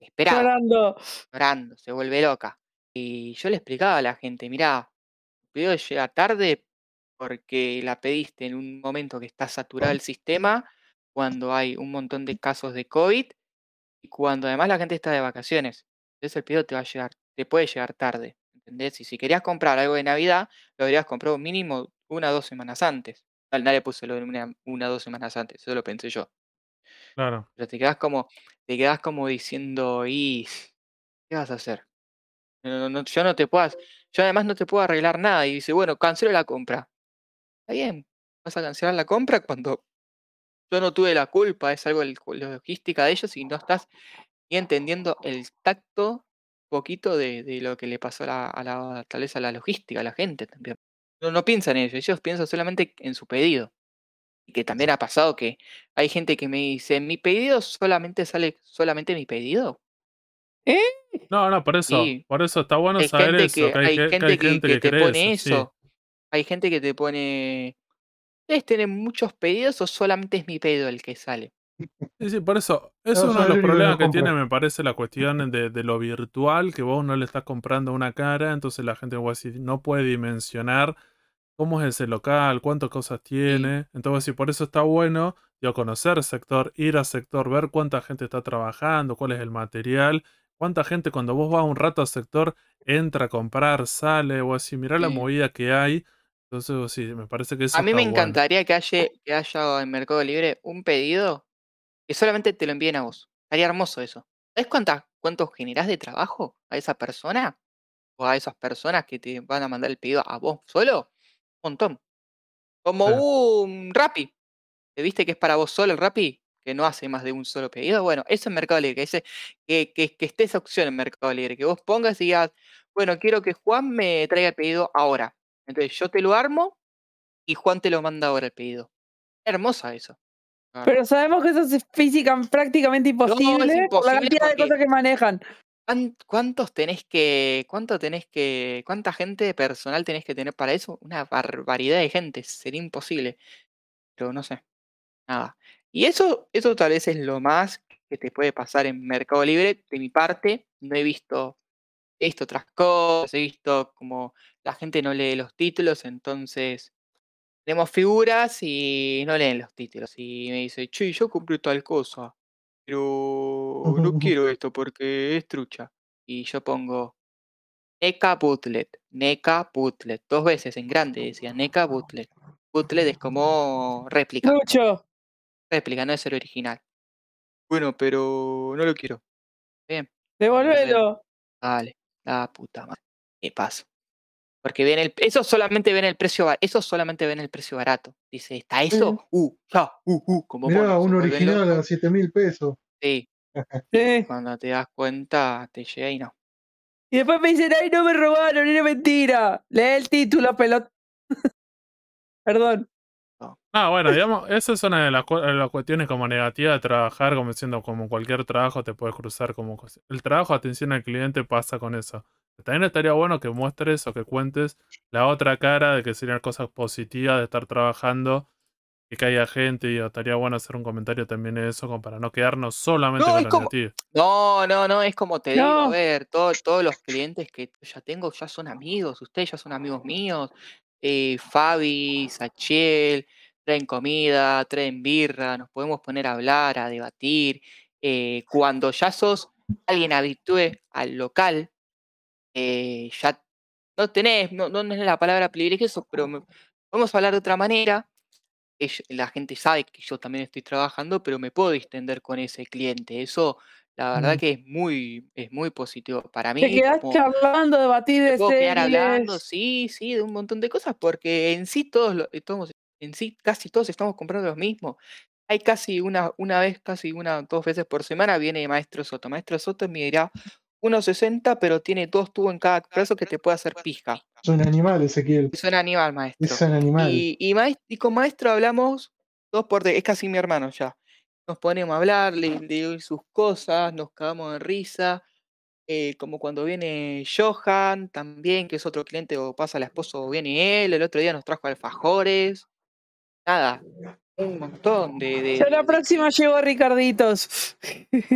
Speaker 2: esperada
Speaker 4: Llorando.
Speaker 2: llorando, se vuelve loca. Y yo le explicaba a la gente, mirá, el pedido llega tarde porque la pediste en un momento que está saturado el sistema, cuando hay un montón de casos de COVID y cuando además la gente está de vacaciones. Entonces el pedido te va a llegar, te puede llegar tarde, ¿entendés? Y si querías comprar algo de Navidad, lo habrías comprado mínimo una o dos semanas antes. Nadie puso lo de una, una o dos semanas antes, eso lo pensé yo.
Speaker 1: Claro.
Speaker 2: Pero te quedas como, te quedas como diciendo, y ¿qué vas a hacer? No, no, yo no te puedo, yo además no te puedo arreglar nada. Y dice, bueno, cancelo la compra. Está bien, vas a cancelar la compra cuando yo no tuve la culpa, es algo de la logística de ellos y no estás ni entendiendo el tacto poquito de, de lo que le pasó a la, a la- tal vez a la logística, a la gente también. No, no piensan en ello, ellos piensan solamente en su pedido. Y que también ha pasado que hay gente que me dice, mi pedido solamente sale, solamente mi pedido.
Speaker 1: No, no, por eso,
Speaker 2: Sí.
Speaker 1: por eso está bueno
Speaker 2: hay
Speaker 1: saber
Speaker 2: gente
Speaker 1: eso,
Speaker 2: que,
Speaker 1: que
Speaker 2: hay
Speaker 1: que- que
Speaker 2: gente que, que te pone
Speaker 1: eso, sí.
Speaker 2: Hay gente que te pone. ¿Ustedes tienen muchos pedidos o solamente es mi pedido el que sale?
Speaker 1: Sí, sí, por eso, eso
Speaker 3: No,
Speaker 1: es uno de los problemas que tiene, me parece, la cuestión de, de lo virtual, que vos no le estás comprando una cara, entonces la gente no puede dimensionar cómo es ese local, cuántas cosas tiene. Entonces, sí, por eso está bueno, digo, conocer el sector, ir al sector, ver cuánta gente está trabajando, cuál es el material, cuánta gente cuando vos vas un rato al sector entra a comprar, sale, o así, mirá la movida que hay. Entonces, sí, me parece que eso
Speaker 2: A mí
Speaker 1: está
Speaker 2: me
Speaker 1: bueno.
Speaker 2: encantaría que haya, que haya en Mercado Libre un pedido que solamente te lo envíen a vos. Estaría hermoso eso. ¿Sabes cuántas, cuánto generás de trabajo a esa persona? O a esas personas que te van a mandar el pedido a vos solo? Un montón. Como
Speaker 1: Sí.
Speaker 2: un Rappi. ¿Te viste que es para vos solo el Rappi? Que no hace más de un solo pedido. Bueno, eso en Mercado Libre. Que, ese- que, que, que esté esa opción en Mercado Libre. Que vos pongas y digas, bueno, quiero que Juan me traiga el pedido ahora. Entonces yo te lo armo y Juan te lo manda ahora el pedido. Hermosa eso.
Speaker 4: Pero sabemos que eso es física prácticamente imposible por la
Speaker 2: imposible
Speaker 4: cantidad de cosas que manejan.
Speaker 2: ¿Cuán- ¿Cuántos tenés que, cuánto tenés que, cuánta gente personal tenés que tener para eso? Una barbaridad de gente, sería imposible. Pero no sé, nada. Y eso, eso tal vez es lo más que te puede pasar en Mercado Libre. De mi parte, no he visto, he visto otras cosas, he visto como la gente no lee los títulos, entonces tenemos figuras y no leen los títulos. Y me dice, che, yo compré tal cosa, pero no <laughs> quiero esto porque es trucha. Y yo pongo NECA Bootlet, NECA Bootlet, dos veces en grande decía NECA Bootlet. Bootlet es como réplica,
Speaker 4: Mucho.
Speaker 2: Réplica, no es el original. Bueno, pero no lo quiero. Bien,
Speaker 4: Devuélvelo.
Speaker 2: dale, la puta madre. ¿Qué pasa? Porque ven el, eso solamente ven el precio, eso solamente ven el precio barato. Dice, ¿está eso? Uh, ya, uh, uh, como
Speaker 3: Mirá,
Speaker 2: mono, se
Speaker 3: un original a 7 mil pesos.
Speaker 2: Sí, <laughs>
Speaker 4: Sí.
Speaker 2: cuando te das cuenta, te llega y no.
Speaker 4: Y después me dicen, ay, no me robaron, era mentira. Lee el título, pelot. <laughs> Perdón.
Speaker 1: Ah, bueno, digamos, esa es una de las, cu- de las cuestiones como negativas de trabajar, como diciendo, como cualquier trabajo te puedes cruzar como El trabajo de atención al cliente pasa con eso. También estaría bueno que muestres o que cuentes la otra cara de que serían cosas positivas de estar trabajando y que haya gente y estaría bueno hacer un comentario también de eso como para no quedarnos solamente
Speaker 2: No,
Speaker 1: con
Speaker 2: como-
Speaker 1: negativo.
Speaker 2: No, no, no, es como te digo, a ver, todo- todos los clientes que ya tengo ya son amigos, ustedes ya son amigos míos, eh, Fabi, Sachiel, traen comida, traen birra, nos podemos poner a hablar, a debatir. eh, cuando ya sos alguien habitúe al local, eh, ya no tenés, no, no es la palabra privilegioso, pero me- podemos hablar de otra manera. la gente sabe que yo también estoy trabajando, pero me puedo distender con ese cliente. Eso, la verdad
Speaker 3: Mm.
Speaker 2: que es muy, es muy positivo para
Speaker 4: Te
Speaker 2: mí.
Speaker 4: quedás
Speaker 2: como-
Speaker 4: charlando, debatir de
Speaker 2: puedo quedar hablando, sí, sí, de un montón de cosas, porque en sí todos, lo- todos- en sí casi todos estamos comprando lo mismo. Hay casi una, una vez, casi una, dos veces por semana viene Maestro Soto. Maestro Soto me dirá 1.60, pero tiene dos tubos en cada brazo que te puede hacer pija.
Speaker 3: Son animales, Ezequiel.
Speaker 2: Es un animal, maestro.
Speaker 3: Es un animal.
Speaker 2: Y, y, y con maestro hablamos dos por tres, es casi mi hermano ya. Nos ponemos a hablar, le, le doy sus cosas, nos cagamos de risa. eh, como cuando viene Johan también, que es otro cliente, o pasa la esposa o viene él. El otro día nos trajo alfajores. Nada, un montón de. de-
Speaker 4: la
Speaker 2: de- de
Speaker 4: próxima llegó Ricarditos.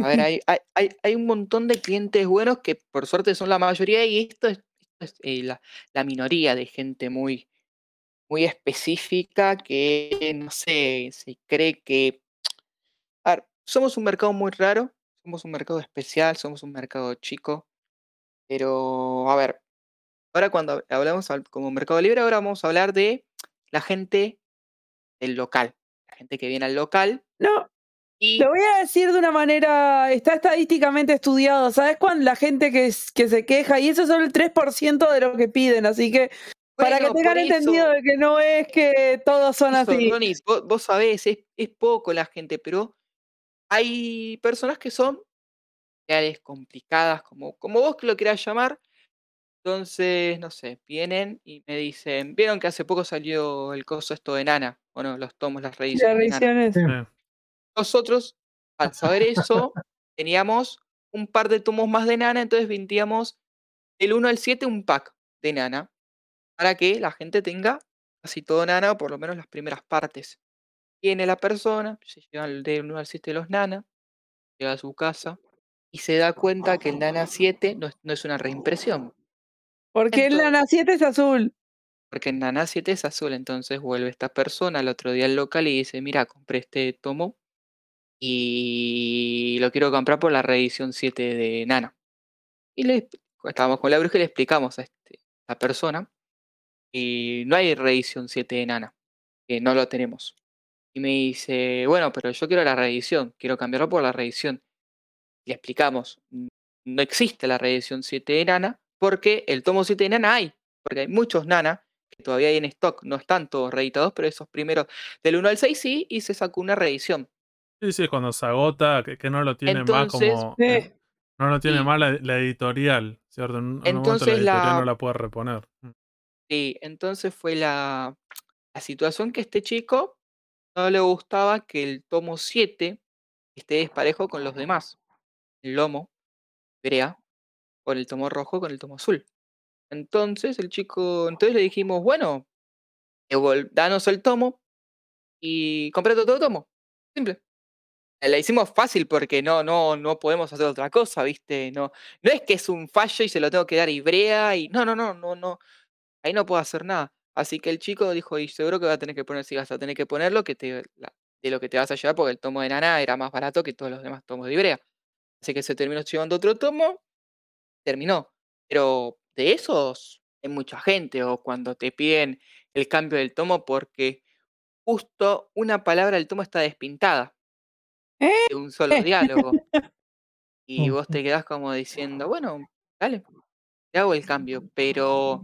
Speaker 2: a ver, hay, <laughs> hay, hay, hay un montón de clientes buenos que por suerte son la mayoría y esto es, esto es, eh, la, la minoría de gente muy, muy específica que, no sé, se cree que... A ver, somos un mercado muy raro, somos un mercado especial, somos un mercado chico, pero, a ver, ahora cuando hablamos como mercado libre, ahora vamos a hablar de la gente del local, la gente que viene al local
Speaker 4: No,
Speaker 2: y...
Speaker 4: lo voy a decir de una manera, está estadísticamente estudiado. ¿Sabes cuán la gente que, es- que se queja? Y eso es solo el 3% de lo que piden, así que para que tengan entendido de que no es que todos son
Speaker 2: Eso,
Speaker 4: así.
Speaker 2: Ronnie, vos, vos sabés, es, es poco la gente, pero hay personas que son reales, complicadas, como, como vos que lo quieras llamar. Entonces, no sé, vienen y me dicen, ¿vieron que hace poco salió el coso esto de Nana? Bueno, los tomos, las
Speaker 4: Las revisiones.
Speaker 3: Sí.
Speaker 1: Eh,
Speaker 2: Nosotros, al saber eso, <laughs> teníamos un par de tomos más de Nana, entonces vendíamos del 1 al 7 un pack de Nana, para que la gente tenga casi todo Nana, o por lo menos las primeras partes. Viene la persona, se lleva el del 1 al 7 de los Nana, llega a su casa y se da cuenta que el Nana 7 no es, no es una reimpresión,
Speaker 4: Porque el
Speaker 2: Entonces-
Speaker 4: Nana 7 es azul.
Speaker 2: porque el Nana 7 es azul, entonces vuelve esta persona al otro día al local y dice, mira, compré este tomo y lo quiero comprar por la reedición 7 de Nana. Y le, estábamos con la bruja y le explicamos a este, a esta persona y no hay reedición 7 de Nana, que no lo tenemos. Y me dice, bueno, pero yo quiero la reedición, quiero cambiarlo por la reedición. Le explicamos, "N- no existe la reedición 7 de Nana, porque el tomo 7 de Nana hay, porque hay muchos Nana que todavía hay en stock, no están todos reeditados, pero esos primeros del 1 al 6 sí, y se sacó una reedición.
Speaker 1: Sí, sí, cuando se agota, que, que no lo tiene
Speaker 2: Entonces,
Speaker 1: más como.
Speaker 4: Sí.
Speaker 1: eh, no lo tiene
Speaker 2: Sí.
Speaker 1: más la, la editorial, ¿cierto? En un, en un momento la
Speaker 2: Entonces
Speaker 1: editorial
Speaker 2: la-
Speaker 1: no la puede reponer. Mm.
Speaker 2: Sí, entonces fue la, la situación que este chico no le gustaba que el tomo 7 esté desparejo con los demás. El lomo, Brea, con el tomo rojo con el tomo azul. Entonces el chico, entonces le dijimos, bueno, danos el tomo y comprate otro tomo. Simple. La hicimos fácil porque no, no, no podemos hacer otra cosa, ¿viste? No, no es que es un fallo y se lo tengo que dar a Ibrea y. No, no, no, no, no. Ahí no puedo hacer nada. Así que el chico dijo, y seguro que va a tener que poner, si vas a tener que poner lo que te, la- de lo que te vas a llevar, porque el tomo de Nana era más barato que todos los demás tomos de Ibrea. Así que se terminó llevando otro tomo, terminó. Pero de esos hay mucha gente, o cuando te piden el cambio del tomo porque justo una palabra del tomo está despintada
Speaker 4: ¿Eh?
Speaker 2: de un solo <laughs> diálogo. Y vos te quedás como diciendo, bueno, dale, te hago el cambio. Pero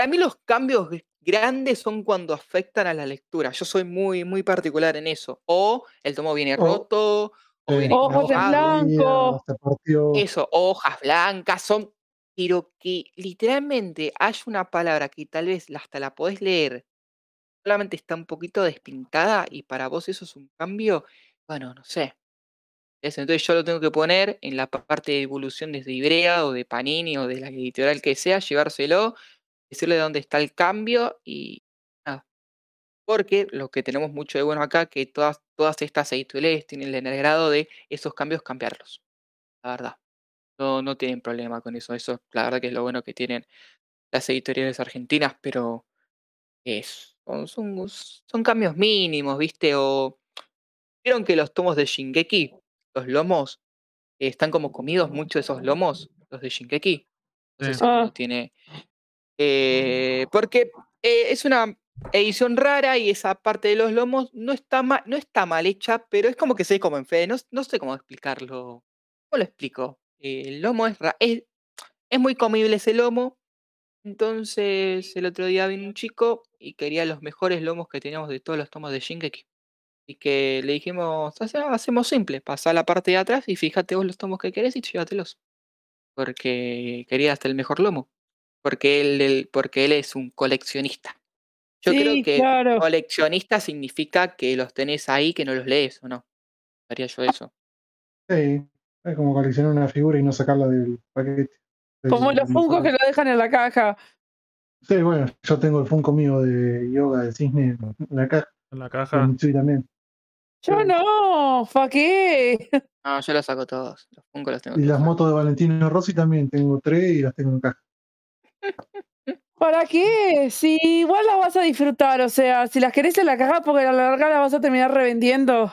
Speaker 2: para mí los cambios gr- grandes son cuando afectan a la lectura. Yo soy muy, muy particular en eso. O el tomo viene roto, o viene
Speaker 4: Ojos en
Speaker 2: cortado.
Speaker 4: blanco.
Speaker 3: Se partió.
Speaker 2: Eso, hojas blancas, son. Pero que literalmente haya una palabra que tal vez hasta la podés leer, solamente está un poquito despintada y para vos eso es un cambio, bueno, no sé. Entonces yo lo tengo que poner en la pa- parte de evolución desde Ibrea o de Panini o de la editorial que sea, llevárselo, decirle dónde está el cambio y nada. Porque lo que tenemos mucho de bueno acá, que todas, todas estas editoriales tienen el grado de esos cambios cambiarlos. La verdad. No, no tienen problema con eso. Eso, la verdad que es lo bueno que tienen las editoriales argentinas, pero es, son, son, son cambios mínimos, ¿viste? O vieron que los tomos de Shingeki, los lomos, eh, están como comidos mucho esos lomos, los de Shingeki. No sé si
Speaker 4: Ah.
Speaker 2: tiene. Eh, porque eh, es una edición rara y esa parte de los lomos no está, ma- no está mal hecha, pero es como que se ve como en fe. No, sé cómo explicarlo. ¿Cómo lo explico? Eh, el lomo es, es, muy comible ese lomo. Entonces el otro día vino un chico y quería los mejores lomos que teníamos de todos los tomos de Shingeki. Y que le dijimos, "Hace- hacemos simple, pasá la parte de atrás y fíjate vos los tomos que querés y llévatelos. Porque quería hasta el mejor lomo. Porque él, él- porque él es un coleccionista. Yo creo
Speaker 4: Sí,
Speaker 2: que
Speaker 4: claro.
Speaker 2: coleccionista significa que los tenés ahí, que no los lees, ¿o no? Haría yo eso.
Speaker 3: Sí, es como coleccionar una figura y no sacarla del paquete. del-
Speaker 4: Como los
Speaker 3: del
Speaker 4: fungos que lo dejan en la caja.
Speaker 3: Sí, bueno, yo tengo el Funko mío de yoga del cisne en la caja.
Speaker 1: En la
Speaker 3: de
Speaker 1: caja.
Speaker 3: Mitsui también.
Speaker 4: Yo
Speaker 3: Sí.
Speaker 4: no, ¿pa' qué? <laughs>
Speaker 2: No, yo los saco todos. Los Funko los tengo
Speaker 3: Y las motos de Valentino Rossi también tengo tres y las tengo en caja.
Speaker 4: ¿Para qué? Si igual las vas a disfrutar, o sea, si las querés en la caja porque a la larga las vas a terminar revendiendo.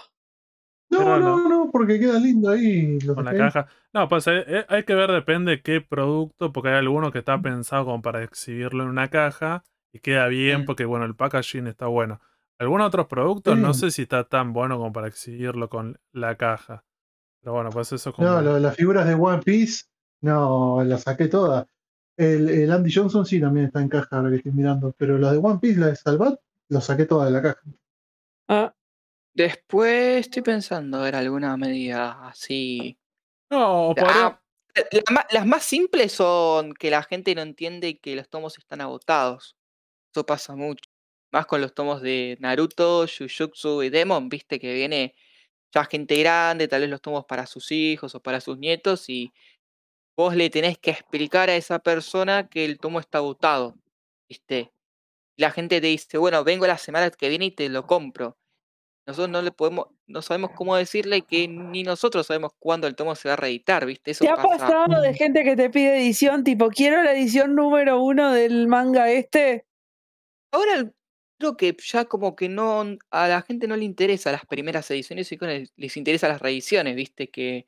Speaker 3: No, no,
Speaker 1: no.
Speaker 3: no, porque queda lindo ahí. Lo
Speaker 1: Con la caja. No, pues eh, eh, hay que ver, depende qué producto, porque hay alguno que está pensado como para exhibirlo en una caja y queda bien porque, bueno, el packaging está bueno. Algunos otros productos no sé si está tan bueno como para exhibirlo con la caja. Pero bueno, pues eso es como...
Speaker 3: No, lo- las figuras de One Piece, no, las saqué todas. El, el Andy Johnson sí también está en caja ahora que estoy mirando. Pero las de One Piece, las de Salvat, los saqué todas de la caja.
Speaker 4: Ah,
Speaker 2: Después estoy pensando, a ver, alguna medida así.
Speaker 1: No.
Speaker 2: Ah, la ma- las más simples son que la gente no entiende que los tomos están agotados. Eso pasa mucho. Más con los tomos de Naruto, Jujutsu y Demon, viste que viene ya gente grande, tal vez los tomos para sus hijos o para sus nietos y vos le tenés que explicar a esa persona que el tomo está agotado, viste. La gente te dice, bueno, vengo la semana que viene y te lo compro. Nosotros no le podemos, no sabemos cómo decirle que ni nosotros sabemos cuándo el tomo se va a reeditar, ¿viste? Eso
Speaker 4: ¿Te ha
Speaker 2: pasa.
Speaker 4: pasado de gente que te pide edición, tipo, quiero la edición número uno del manga este?
Speaker 2: Ahora creo que ya como que no, a la gente no le interesa las primeras ediciones y el- les interesa las reediciones, ¿viste? Que,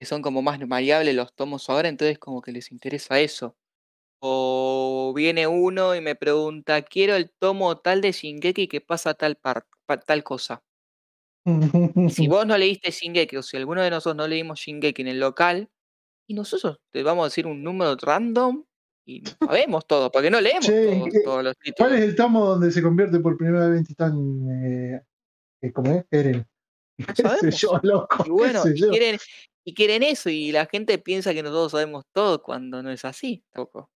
Speaker 2: que son como más maleables los tomos ahora, entonces como que les interesa eso. O viene uno y me pregunta, quiero el tomo tal de Shingeki que pasa tal, par- tal cosa. Si <laughs> vos no leíste Shingeki o si alguno de nosotros no leímos Shingeki en el local, y nosotros te vamos a decir un número random y sabemos todo, porque no <laughs> leemos
Speaker 3: Che,
Speaker 2: todos,
Speaker 3: ¿qué-
Speaker 2: todos los
Speaker 3: ¿Cuál
Speaker 2: títulos.
Speaker 3: es el tomo donde se convierte por primera vez en titán? Eh, eh, ¿Cómo es? Eren. <laughs>
Speaker 2: No
Speaker 3: ¿Qué sé
Speaker 2: sabemos.
Speaker 3: yo, loco?
Speaker 2: Y bueno, quieren, y quieren eso, y la gente piensa que nosotros sabemos todo cuando no es así, tampoco.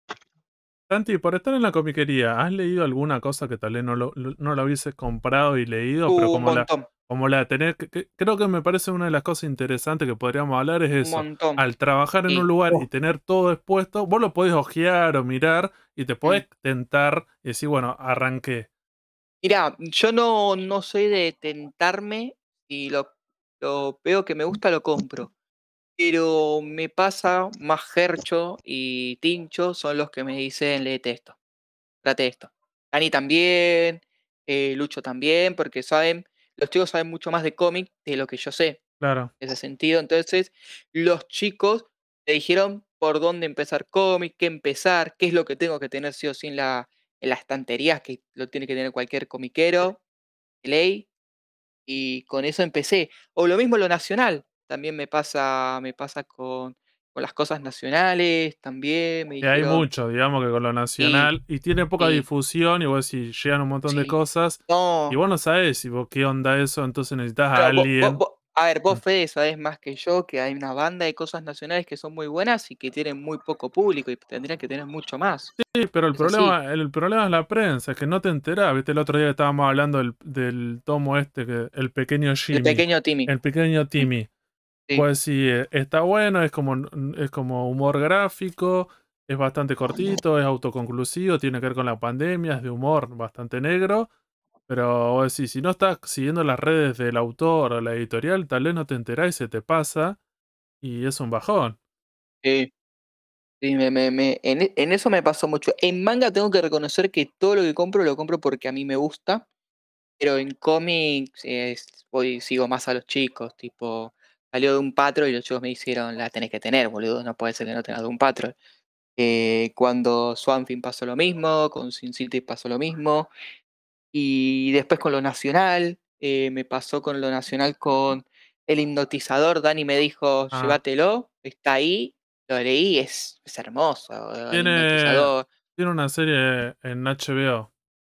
Speaker 1: Santi, por estar en la comiquería, ¿has leído alguna cosa que tal vez no lo, lo- no la hubieses comprado y leído? pero
Speaker 2: un
Speaker 1: como la, como la tenés, que- que- creo que me parece una de las cosas interesantes que podríamos hablar es
Speaker 2: un
Speaker 1: eso.
Speaker 2: montón.
Speaker 1: Al trabajar en
Speaker 2: Sí.
Speaker 1: un lugar y
Speaker 3: Oh.
Speaker 1: tener todo expuesto, vos lo podés ojear o mirar y
Speaker 2: Mm.
Speaker 1: te podés tentar y decir, bueno, arranqué.
Speaker 2: Mirá, yo no, no soy de tentarme y lo, lo veo que me gusta, lo compro. Pero me pasa más Gercho y Tincho son los que me dicen léete esto, trate esto. Dani también, eh, Lucho también, porque saben, los chicos saben mucho más de cómic de lo que yo sé.
Speaker 1: Claro.
Speaker 2: en ese sentido. Entonces, los chicos me dijeron por dónde empezar cómic, qué empezar, qué es lo que tengo que tener sí o sí en la, en las estanterías, que lo tiene que tener cualquier comiquero, ley, y con eso empecé. O lo mismo lo nacional, también me pasa, me pasa con, con las cosas nacionales, también me
Speaker 1: Y hay
Speaker 2: dijeron,
Speaker 1: mucho, digamos, que con lo nacional y tiene poca
Speaker 2: sí.
Speaker 1: difusión y vos si llegan un montón de cosas
Speaker 2: no,
Speaker 1: y vos no sabés si vos qué onda eso, entonces necesitas a
Speaker 2: Pero
Speaker 1: alguien.
Speaker 2: a ver, vos
Speaker 1: Mm.
Speaker 2: Fede sabés más que yo que hay una banda de cosas nacionales que son muy buenas y que tienen muy poco público y tendrían que tener mucho más.
Speaker 1: Sí, pero el
Speaker 2: Es así.
Speaker 1: problema, el, problema es la prensa, es que no te enterás. Viste, el otro día que estábamos hablando del, del tomo este, que el pequeño Jimmy.
Speaker 2: El pequeño Timmy.
Speaker 1: El pequeño Timmy.
Speaker 2: Sí.
Speaker 1: Pues sí, eh, está bueno, es como, es como humor gráfico, es bastante cortito, es autoconclusivo, tiene que ver con la pandemia, es de humor bastante negro. Pero vos decís, si no estás siguiendo las redes del autor o la editorial, tal vez no te enterás y se te pasa. Y es un bajón.
Speaker 2: Sí. Sí, me, me- me- en, e- en eso me pasó mucho. En manga tengo que reconocer que todo lo que compro lo compro porque a mí me gusta. Pero en cómics es- voy, sigo más a los chicos. Tipo, salió de un patrol y los chicos me dijeron, la tenés que tener, boludo. No puede ser que no tengas de un patrol. Eh, cuando Swamp Thing pasó lo mismo, con Sin City pasó lo mismo. Y después con lo nacional, eh, me pasó con lo nacional con el hipnotizador. Dani me dijo,
Speaker 1: Ah.
Speaker 2: llévatelo, está ahí. Lo leí, es, es hermoso. el
Speaker 1: Tiene-. Tiene una serie en HBO.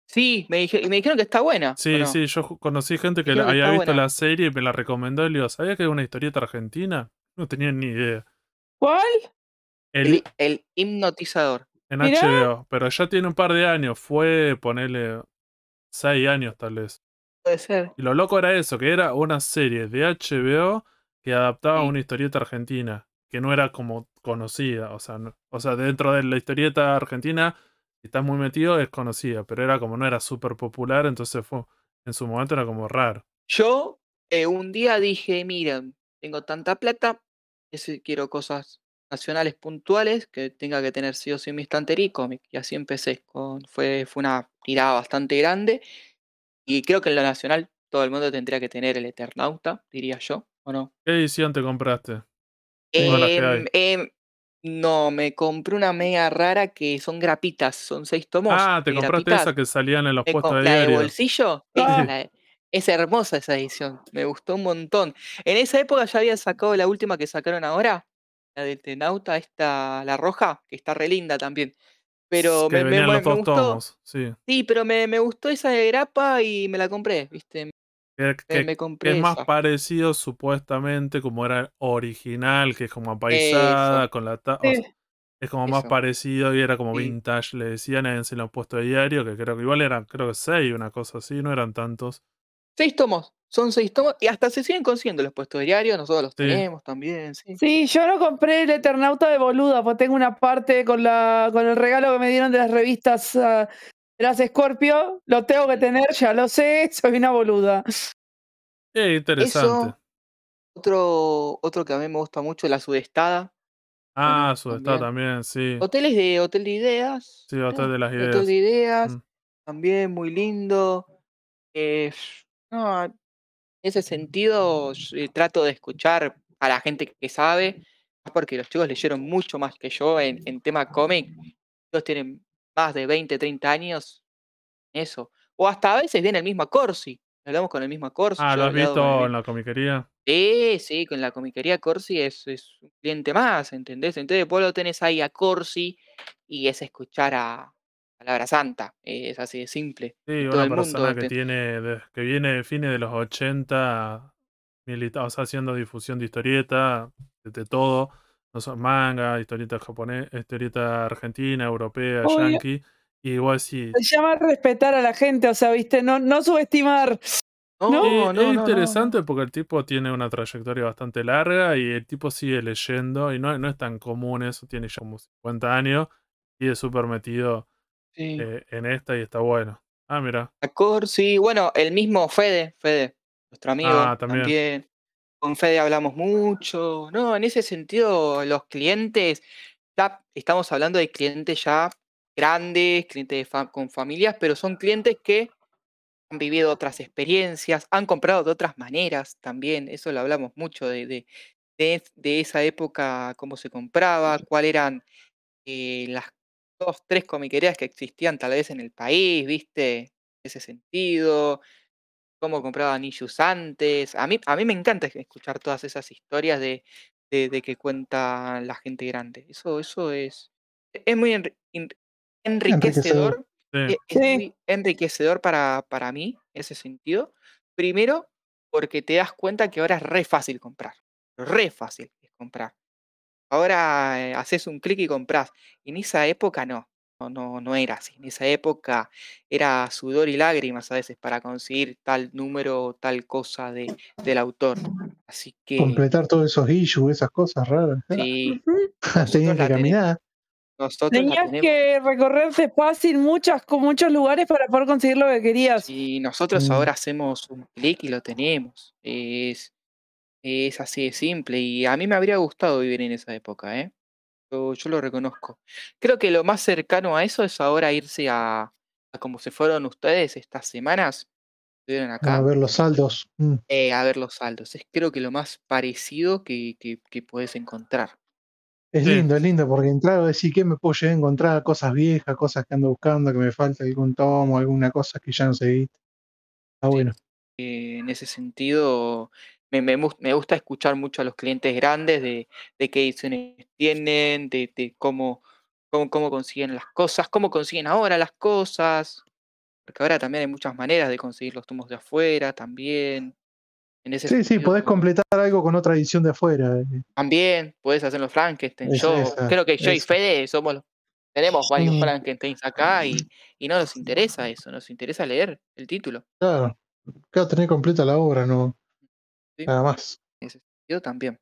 Speaker 2: Sí, me, dije, me dijeron que está buena. ¿o
Speaker 1: Sí,
Speaker 2: no?
Speaker 1: sí, yo conocí gente que la- había visto
Speaker 2: buena.
Speaker 1: la serie y me la recomendó y le digo, ¿sabía que es una historieta argentina? No tenía ni idea.
Speaker 4: ¿Cuál?
Speaker 1: El,
Speaker 2: El, el hipnotizador.
Speaker 1: en
Speaker 4: Mirá.
Speaker 1: HBO, pero ya tiene un par de años, fue ponerle seis años tal vez.
Speaker 2: Puede ser.
Speaker 1: Y lo loco era eso, que era una serie de HBO que adaptaba
Speaker 2: Sí.
Speaker 1: una historieta argentina, que no era como conocida, o sea, no- o sea, dentro de la historieta argentina, si estás muy metido, es conocida, pero era como no era súper popular, entonces fue, en su momento era como raro.
Speaker 2: Yo eh, un día dije, miren, tengo tanta plata, si quiero cosas nacionales puntuales que tenga que tener sí o sí en mi estantería y cómic. Y así empecé. Con, fue, fue una tirada bastante grande. Y creo que en lo nacional todo el mundo tendría que tener el Eternauta, diría yo, ¿o no?
Speaker 1: ¿Qué edición te compraste? Las
Speaker 2: no, me compré una mega rara que son grapitas, son seis tomos.
Speaker 1: Ah, te
Speaker 2: de
Speaker 1: compraste
Speaker 2: grapitas.
Speaker 1: esa que salían en los puestos de
Speaker 2: la de
Speaker 1: diario.
Speaker 2: bolsillo, <laughs>
Speaker 4: Ah.
Speaker 2: la de- es hermosa esa edición, me gustó un montón. En esa época ya había sacado la última que sacaron ahora, la del Tenauta, esta, la roja, que está re linda también. Pero
Speaker 1: que
Speaker 2: me, me-
Speaker 1: venían
Speaker 2: me-
Speaker 1: los
Speaker 2: me
Speaker 1: dos
Speaker 2: gustó,
Speaker 1: tomos, sí.
Speaker 2: sí, pero me, me gustó esa de grapa y me la compré, ¿viste?
Speaker 1: Que,
Speaker 2: Me,
Speaker 1: que-
Speaker 2: me
Speaker 1: que
Speaker 2: compré
Speaker 1: es más
Speaker 2: esa.
Speaker 1: parecido supuestamente como era original, que es como apaisada,
Speaker 2: Eso,
Speaker 1: con la ta- o sea,
Speaker 4: Sí.
Speaker 1: es como más parecido y era como
Speaker 2: sí.
Speaker 1: vintage, le decían en los puestos de diario, que creo que igual eran, creo que seis, una cosa así, no eran tantos.
Speaker 2: Seis tomos, son seis tomos y hasta se siguen consiguiendo los puestos diarios, nosotros los
Speaker 1: Sí.
Speaker 2: tenemos también, sí.
Speaker 4: Sí, yo no compré el Eternauta de boluda, porque tengo una parte con la con el regalo que me dieron de las revistas ah, las Scorpio. Lo tengo que tener, ya lo sé, <laughs> soy una boluda.
Speaker 1: Eh, interesante.
Speaker 2: Eso, otro, otro que a mí me gusta mucho, la sudestada.
Speaker 1: Ah,
Speaker 2: Bueno,
Speaker 1: su estado
Speaker 2: también.
Speaker 1: también, sí.
Speaker 2: Hoteles de Hotel de Ideas.
Speaker 1: Sí, Hotel
Speaker 2: ¿no?
Speaker 1: de las
Speaker 2: Hotel
Speaker 1: Ideas.
Speaker 2: de Ideas,
Speaker 1: Mm.
Speaker 2: también muy lindo. Eh, no, en ese sentido, eh, trato de escuchar a la gente que sabe, más porque los chicos leyeron mucho más que yo en, en tema cómic. Ellos tienen más de 20, 30 años en eso. O hasta a veces viene el mismo Corsi. Hablamos con el mismo Corsi.
Speaker 1: Ah, ¿lo has visto en la comiquería?
Speaker 2: Sí, sí, con la comiquería Corsi es, es un cliente más, ¿entendés? Entonces vos lo tenés ahí a Corsi y es escuchar a Palabra Santa. Es así de simple.
Speaker 1: Sí,
Speaker 2: Y todo
Speaker 1: una
Speaker 2: el mundo
Speaker 1: persona que
Speaker 2: te-
Speaker 1: tiene, que viene de fines de los 80, milita, o sea, haciendo difusión de historieta, de, de todo, no son manga, historieta japonesa, historieta argentina, europea,
Speaker 4: Obvio.
Speaker 1: yankee, y igual sí.
Speaker 4: Se llama respetar a la gente, o sea, viste, no, no subestimar.
Speaker 2: No,
Speaker 4: No,
Speaker 2: no,
Speaker 1: es
Speaker 2: no, no.
Speaker 1: interesante porque el tipo tiene una trayectoria bastante larga y el tipo sigue leyendo y no, no es tan común eso, tiene ya como 50 años y es súper metido
Speaker 2: Sí.
Speaker 1: eh, en esta y está bueno. Ah, mira.
Speaker 2: A Corsi, bueno, el mismo Fede, Fede, nuestro amigo,
Speaker 1: Ah, también.
Speaker 2: también. Con Fede hablamos mucho. No, en ese sentido, los clientes, ya estamos hablando de clientes ya grandes, clientes de fa- con familias, pero son clientes que han vivido otras experiencias, han comprado de otras maneras también. Eso lo hablamos mucho de, de, de, de esa época, cómo se compraba, cuáles eran eh, las dos, tres comiquerías que existían tal vez en el país, ¿viste? En ese sentido, cómo compraban issues antes. A mí, a mí me encanta escuchar todas esas historias de, de, de que cuenta la gente grande. Eso, eso es, es muy enri- en- enriquecedor.
Speaker 1: Sí.
Speaker 2: e- Es muy enriquecedor para, para mí, en ese sentido. Primero, porque te das cuenta que ahora es re fácil comprar. Re fácil es comprar. Ahora eh, haces un clic y compras. En esa época no. No, no, no era así. En esa época era sudor y lágrimas a veces para conseguir tal número o tal cosa de, del autor. Así que
Speaker 3: Completar todos esos issues, esas cosas raras.
Speaker 2: sí, <laughs> nosotros
Speaker 3: que caminar.
Speaker 4: Tenías que recorrerte fácil muchas, con muchos lugares para poder conseguir lo que querías.
Speaker 2: Y nosotros
Speaker 3: Mm.
Speaker 2: ahora hacemos un clic y lo tenemos. Es, es así de simple. Y a mí me habría gustado vivir en esa época, ¿eh? Yo, yo lo reconozco. Creo que lo más cercano a eso es ahora irse a, a como se fueron ustedes estas semanas. Estuvieron acá.
Speaker 3: A ver los saldos. Mm.
Speaker 2: eh, a ver los saldos. Es creo que lo más parecido que, que, que puedes encontrar.
Speaker 3: Es
Speaker 1: Sí.
Speaker 3: lindo, es lindo, porque entrar a decir que me puedo llegar a encontrar cosas viejas, cosas que ando buscando, que me falta algún tomo, alguna cosa que ya no seguí. Está
Speaker 2: Sí.
Speaker 3: bueno.
Speaker 2: Eh, en ese sentido, me, me mus- me gusta escuchar mucho a los clientes grandes de, de qué ediciones tienen, de, de cómo, cómo, cómo consiguen las cosas, cómo consiguen ahora las cosas. Porque ahora también hay muchas maneras de conseguir los tomos de afuera también. En ese
Speaker 3: Sí, sí,
Speaker 2: sentido,
Speaker 3: podés completar algo con otra edición de afuera. eh.
Speaker 2: También puedes hacer los Frankenstein.
Speaker 3: Es
Speaker 2: Yo
Speaker 3: esa,
Speaker 2: creo que yo y. Fede somos los- tenemos varios
Speaker 3: Mm.
Speaker 2: Frankensteins acá y, y no nos interesa eso, nos interesa leer el título.
Speaker 3: Claro. Claro, tener completa la obra, no.
Speaker 2: Sí.
Speaker 3: Nada más.
Speaker 2: En ese sentido también.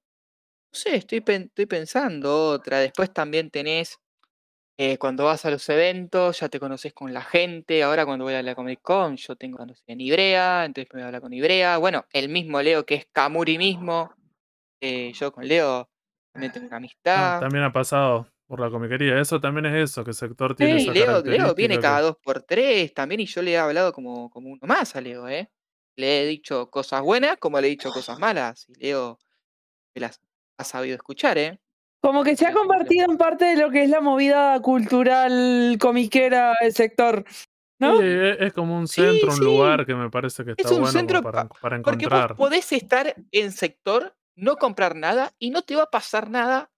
Speaker 2: No sé, estoy, pen- estoy pensando otra. Después también tenés, eh, cuando vas a los eventos, ya te conoces con la gente. Ahora cuando voy a la Comic Con, yo tengo conocido en Ibrea, entonces me voy a hablar con Ibrea. Bueno, el mismo Leo que es Kamuri mismo. eh, yo con Leo también tengo una
Speaker 1: Ah,
Speaker 2: amistad.
Speaker 1: también ha pasado por la comiquería. Eso también es eso, que el sector tiene
Speaker 4: Sí,
Speaker 1: esa
Speaker 2: Leo, Leo viene cada dos por tres también y yo le he hablado como, como uno más a Leo, ¿eh? Le he dicho cosas buenas como le he dicho cosas malas. Y Leo me las ha sabido escuchar, ¿eh?
Speaker 4: Como que se ha convertido en parte de lo que es la movida cultural comiquera del sector. ¿No?
Speaker 1: Sí, es, es como un
Speaker 2: Sí,
Speaker 1: centro, un
Speaker 2: sí.
Speaker 1: lugar que me parece que
Speaker 2: Es
Speaker 1: está
Speaker 2: un
Speaker 1: bueno
Speaker 2: centro
Speaker 1: para,
Speaker 2: pa-
Speaker 1: para
Speaker 2: Porque vos
Speaker 1: encontrar.
Speaker 2: podés estar en sector, no comprar nada y no te va a pasar nada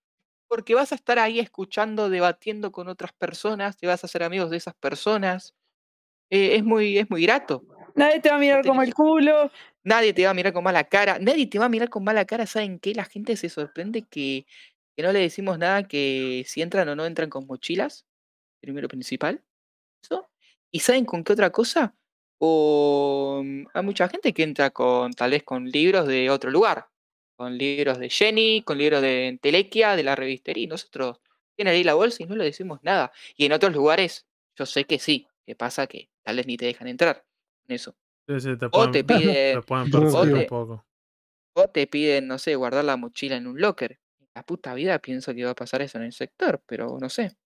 Speaker 2: porque vas a estar ahí escuchando, debatiendo con otras personas, te vas a hacer amigos de esas personas. Eh, es, muy, es muy grato.
Speaker 4: Nadie te va a mirar como el culo.
Speaker 2: Nadie te va a mirar con mala cara. Nadie te va a mirar con mala cara. ¿Saben qué? La gente se sorprende que, que no le decimos nada que si entran o no entran con mochilas. Primero principal. Eso. ¿Y saben con qué otra cosa? Con... Hay mucha gente que entra con tal vez con libros de otro lugar. Con libros de Jenny, con libros de Entelequia, de la revistería. Y nosotros tienen ahí la bolsa y no le decimos nada. Y en otros lugares, yo sé que sí. Que pasa que tal vez ni te dejan entrar. En eso.
Speaker 1: Sí, sí, te
Speaker 2: O
Speaker 1: pueden,
Speaker 2: te <laughs> piden,
Speaker 1: te pueden poco.
Speaker 2: o te piden, no sé, guardar la mochila en un locker. En la puta vida pienso que va a pasar eso en el sector, pero no sé.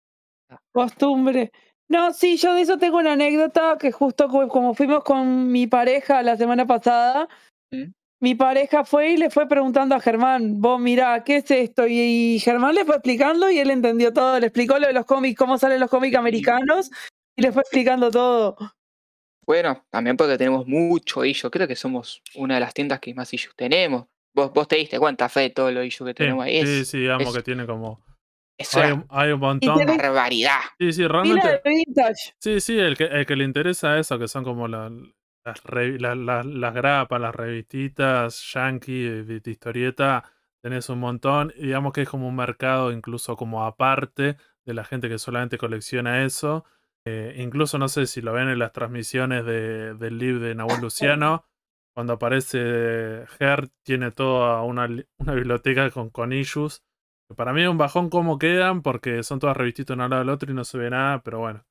Speaker 4: Costumbre. No, sí, yo de eso tengo una anécdota que justo co- como fuimos con mi pareja la semana pasada,
Speaker 2: ¿Mm?
Speaker 4: mi pareja fue y le fue preguntando a Germán, vos mirá, ¿qué es esto? Y, y Germán le fue explicando y él entendió todo, le explicó lo de los cómics, cómo salen los cómics americanos y le fue explicando todo.
Speaker 2: Bueno, también porque tenemos mucho issue. Creo que somos una de las tiendas que más issues tenemos. Vos, vos te diste cuenta, Fe, de todo lo issue que
Speaker 1: Sí,
Speaker 2: tenemos ahí.
Speaker 1: sí,
Speaker 2: Es,
Speaker 1: sí, digamos
Speaker 2: es-
Speaker 1: que tiene como.
Speaker 2: es
Speaker 1: Hay un, hay un montón.
Speaker 4: tenés-
Speaker 2: barbaridad.
Speaker 1: Sí, sí, realmente.
Speaker 4: de.
Speaker 1: Sí, sí, el que, el que le interesa eso, que son como la- las, revi- la- la- las grapas, las revistitas, yankee, de, de- de historieta, tenés un montón. Y digamos que es como un mercado incluso como aparte de la gente que solamente colecciona eso. Eh, incluso no sé si lo ven en las transmisiones de- del libro de Nahuel <laughs> Luciano. Cuando aparece Her, tiene toda una, li- <laughs> una biblioteca con, con issues. que Para mí es un bajón cómo quedan, porque son todas revistitas uno al lado del otro y no se ve nada, pero bueno.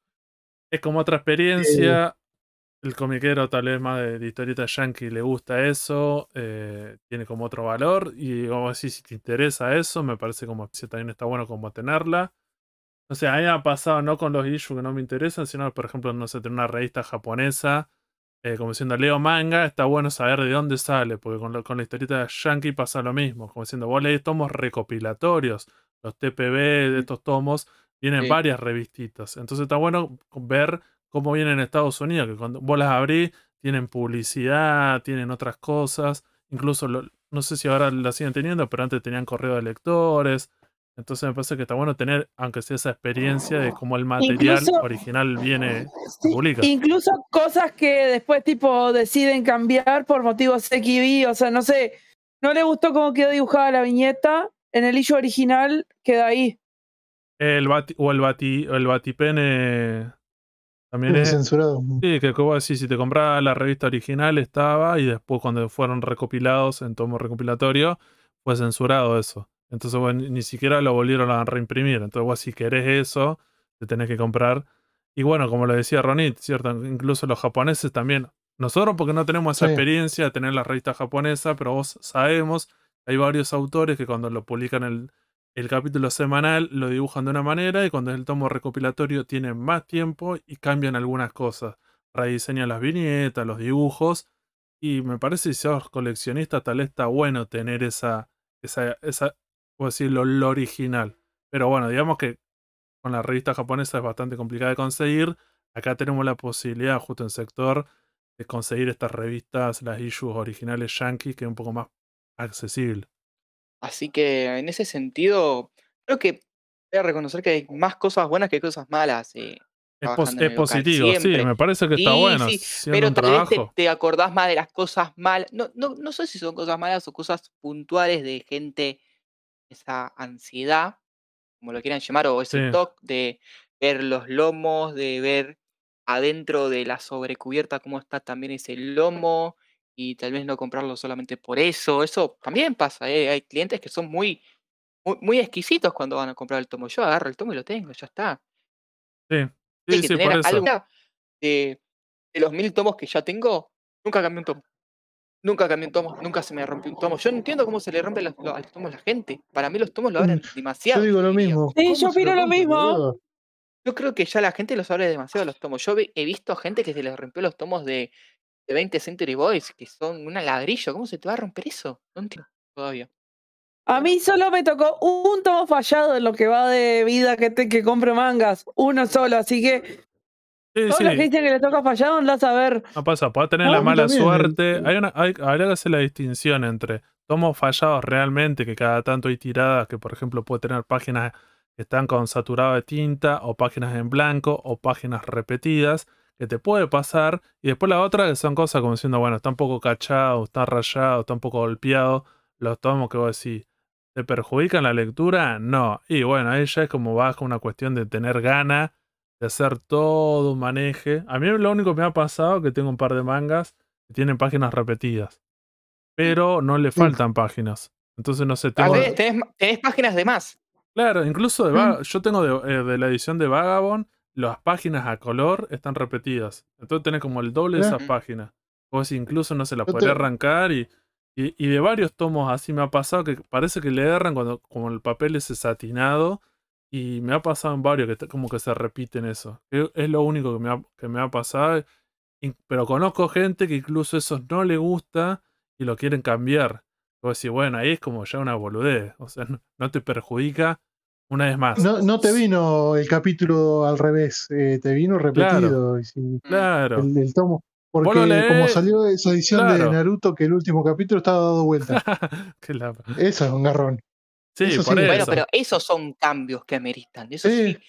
Speaker 1: Es como otra experiencia. El comiquero, tal vez más de, de historieta yankee, le gusta eso. eh, tiene como otro valor. Y como así, si te interesa eso, me parece como que también está bueno como tenerla. O sea, a mí me ha pasado no con los issues que no me interesan, sino, por ejemplo, no sé, tener una revista japonesa. eh, como diciendo, leo manga, está bueno saber de dónde sale, porque con, lo- con la historieta yankee pasa lo mismo. Como diciendo, vos lees tomos recopilatorios, los TPB de estos tomos, vienen
Speaker 2: Sí.
Speaker 1: varias revistitas. Entonces está bueno ver cómo vienen en Estados Unidos, que cuando vos las abrís, tienen publicidad, tienen otras cosas. Incluso, lo- no sé si ahora la siguen teniendo, pero antes tenían correo de lectores. Entonces me parece que está bueno tener, aunque sea esa experiencia de cómo el material
Speaker 4: Incluso-
Speaker 1: original viene,
Speaker 4: Sí,
Speaker 1: publica.
Speaker 4: Incluso cosas que después tipo deciden cambiar por motivos XB, o sea, no sé, no le gustó cómo quedó dibujada la viñeta, en el issue original queda ahí.
Speaker 1: El bati, o el bati, o el batipene también es.
Speaker 3: censurado.
Speaker 1: Sí, que como decís, si te comprabas la revista original estaba y después cuando fueron recopilados en tomo recopilatorio fue censurado eso. Entonces bueno, ni- siquiera lo volvieron a reimprimir. Entonces vos si querés eso, te tenés que comprar. Y bueno, como lo decía Ronit, ¿cierto? Incluso los japoneses también. Nosotros porque no tenemos esa
Speaker 3: Sí.
Speaker 1: experiencia de tener la revista japonesa, pero vos sabemos, hay varios autores que cuando lo publican el, el capítulo semanal lo dibujan de una manera y cuando es el tomo recopilatorio tienen más tiempo y cambian algunas cosas. Rediseñan las viñetas, los dibujos. Y me parece que si sos coleccionista tal vez está bueno tener esa, esa, esa, puedo decirlo, lo original. Pero bueno, digamos que con la revista japonesa es bastante complicada de conseguir. Acá tenemos la posibilidad, justo en sector, de conseguir estas revistas, las issues originales yankee, que es un poco más accesible.
Speaker 2: Así que en ese sentido, creo que voy a reconocer que hay más cosas buenas que cosas malas. eh,
Speaker 1: Es, pos- positivo, sí, me parece que está
Speaker 2: Sí,
Speaker 1: bueno.
Speaker 2: sí, Pero tal vez te, te acordás más de las cosas malas. No, no, no sé si son cosas malas o cosas puntuales de gente, esa ansiedad, como lo quieran llamar, o ese
Speaker 1: Sí.
Speaker 2: toque de ver los lomos, de ver adentro de la sobrecubierta cómo está también ese lomo y tal vez no comprarlo solamente por eso. Eso también pasa, ¿eh? Hay clientes que son muy, muy, muy exquisitos cuando van a comprar el tomo. Yo agarro el tomo y lo tengo, ya está.
Speaker 1: Sí,
Speaker 2: Hay
Speaker 1: sí,
Speaker 2: que
Speaker 1: sí, por
Speaker 2: tener
Speaker 1: eso.
Speaker 2: algo de, de los mil tomos que ya tengo, nunca cambié un tomo. Nunca cambié un tomo, nunca se me rompió un tomo. Yo no entiendo cómo se le rompen los, los- a los tomos a la gente. Para mí los tomos lo abren demasiado.
Speaker 3: Yo digo lo mismo.
Speaker 4: Sí,
Speaker 3: ¿Cómo
Speaker 4: yo opino lo
Speaker 3: rompe,
Speaker 4: mismo.
Speaker 2: Yo creo que ya la gente los abre demasiado los tomos. Yo he visto gente que se les rompió los tomos de, de 20 Century Boys, que son una ladrillo. ¿Cómo se te va a romper eso? No entiendo todavía.
Speaker 4: A mí solo me tocó un tomo fallado en lo que va de vida que, te, que compro mangas, uno solo, así que
Speaker 1: Sí,
Speaker 4: todos
Speaker 1: sí.
Speaker 4: los que le toca fallado, andás a ver.
Speaker 1: No pasa, puede tener
Speaker 3: No,
Speaker 1: la mala
Speaker 3: también,
Speaker 1: suerte. Hay una, hay, habría que hacer la distinción entre tomos fallados realmente, que cada tanto hay tiradas, que por ejemplo puede tener páginas que están con saturado de tinta, o páginas en blanco, o páginas repetidas, que te puede pasar. Y después la otra, que son cosas como diciendo, bueno, está un poco cachado, está rayado, está un poco golpeado. Los tomos que vos decís, ¿te perjudican la lectura? No. Y bueno, ahí ya es como baja una cuestión de tener ganas de hacer todo un maneje. A mí lo único que me ha pasado es que tengo un par de mangas que tienen páginas repetidas. Pero no le faltan páginas. Entonces no sé,
Speaker 2: Tal
Speaker 1: tengo...
Speaker 2: tenés, páginas de más.
Speaker 1: Claro, incluso de Va- yo tengo de, eh, de la edición de Vagabond, las páginas a color están repetidas. Entonces tenés como el doble de esas páginas. Vos incluso no se las podés
Speaker 3: te-
Speaker 1: arrancar y, y, y de varios tomos así me ha pasado que parece que le erran cuando como el papel es satinado y me ha pasado en varios que como que se repiten eso. Es, es lo único que me ha, que me ha pasado. Pero conozco gente que incluso eso no le gusta y lo quieren cambiar. Vos decís, bueno, ahí es como ya una boludez. O sea, <laughs> no, no te perjudica una vez más.
Speaker 3: No, no te vino el capítulo al revés, eh, te vino repetido. sí,
Speaker 1: Claro.
Speaker 3: el, el tomo. Porque como salió esa edición
Speaker 1: Claro.
Speaker 3: de Naruto que el último capítulo estaba dado vuelta. <laughs> Eso es un garrón.
Speaker 1: Sí,
Speaker 3: Eso
Speaker 1: por
Speaker 3: sí.
Speaker 1: eso.
Speaker 2: Bueno, pero esos son cambios que ameritan. Eso sí.
Speaker 3: Sí.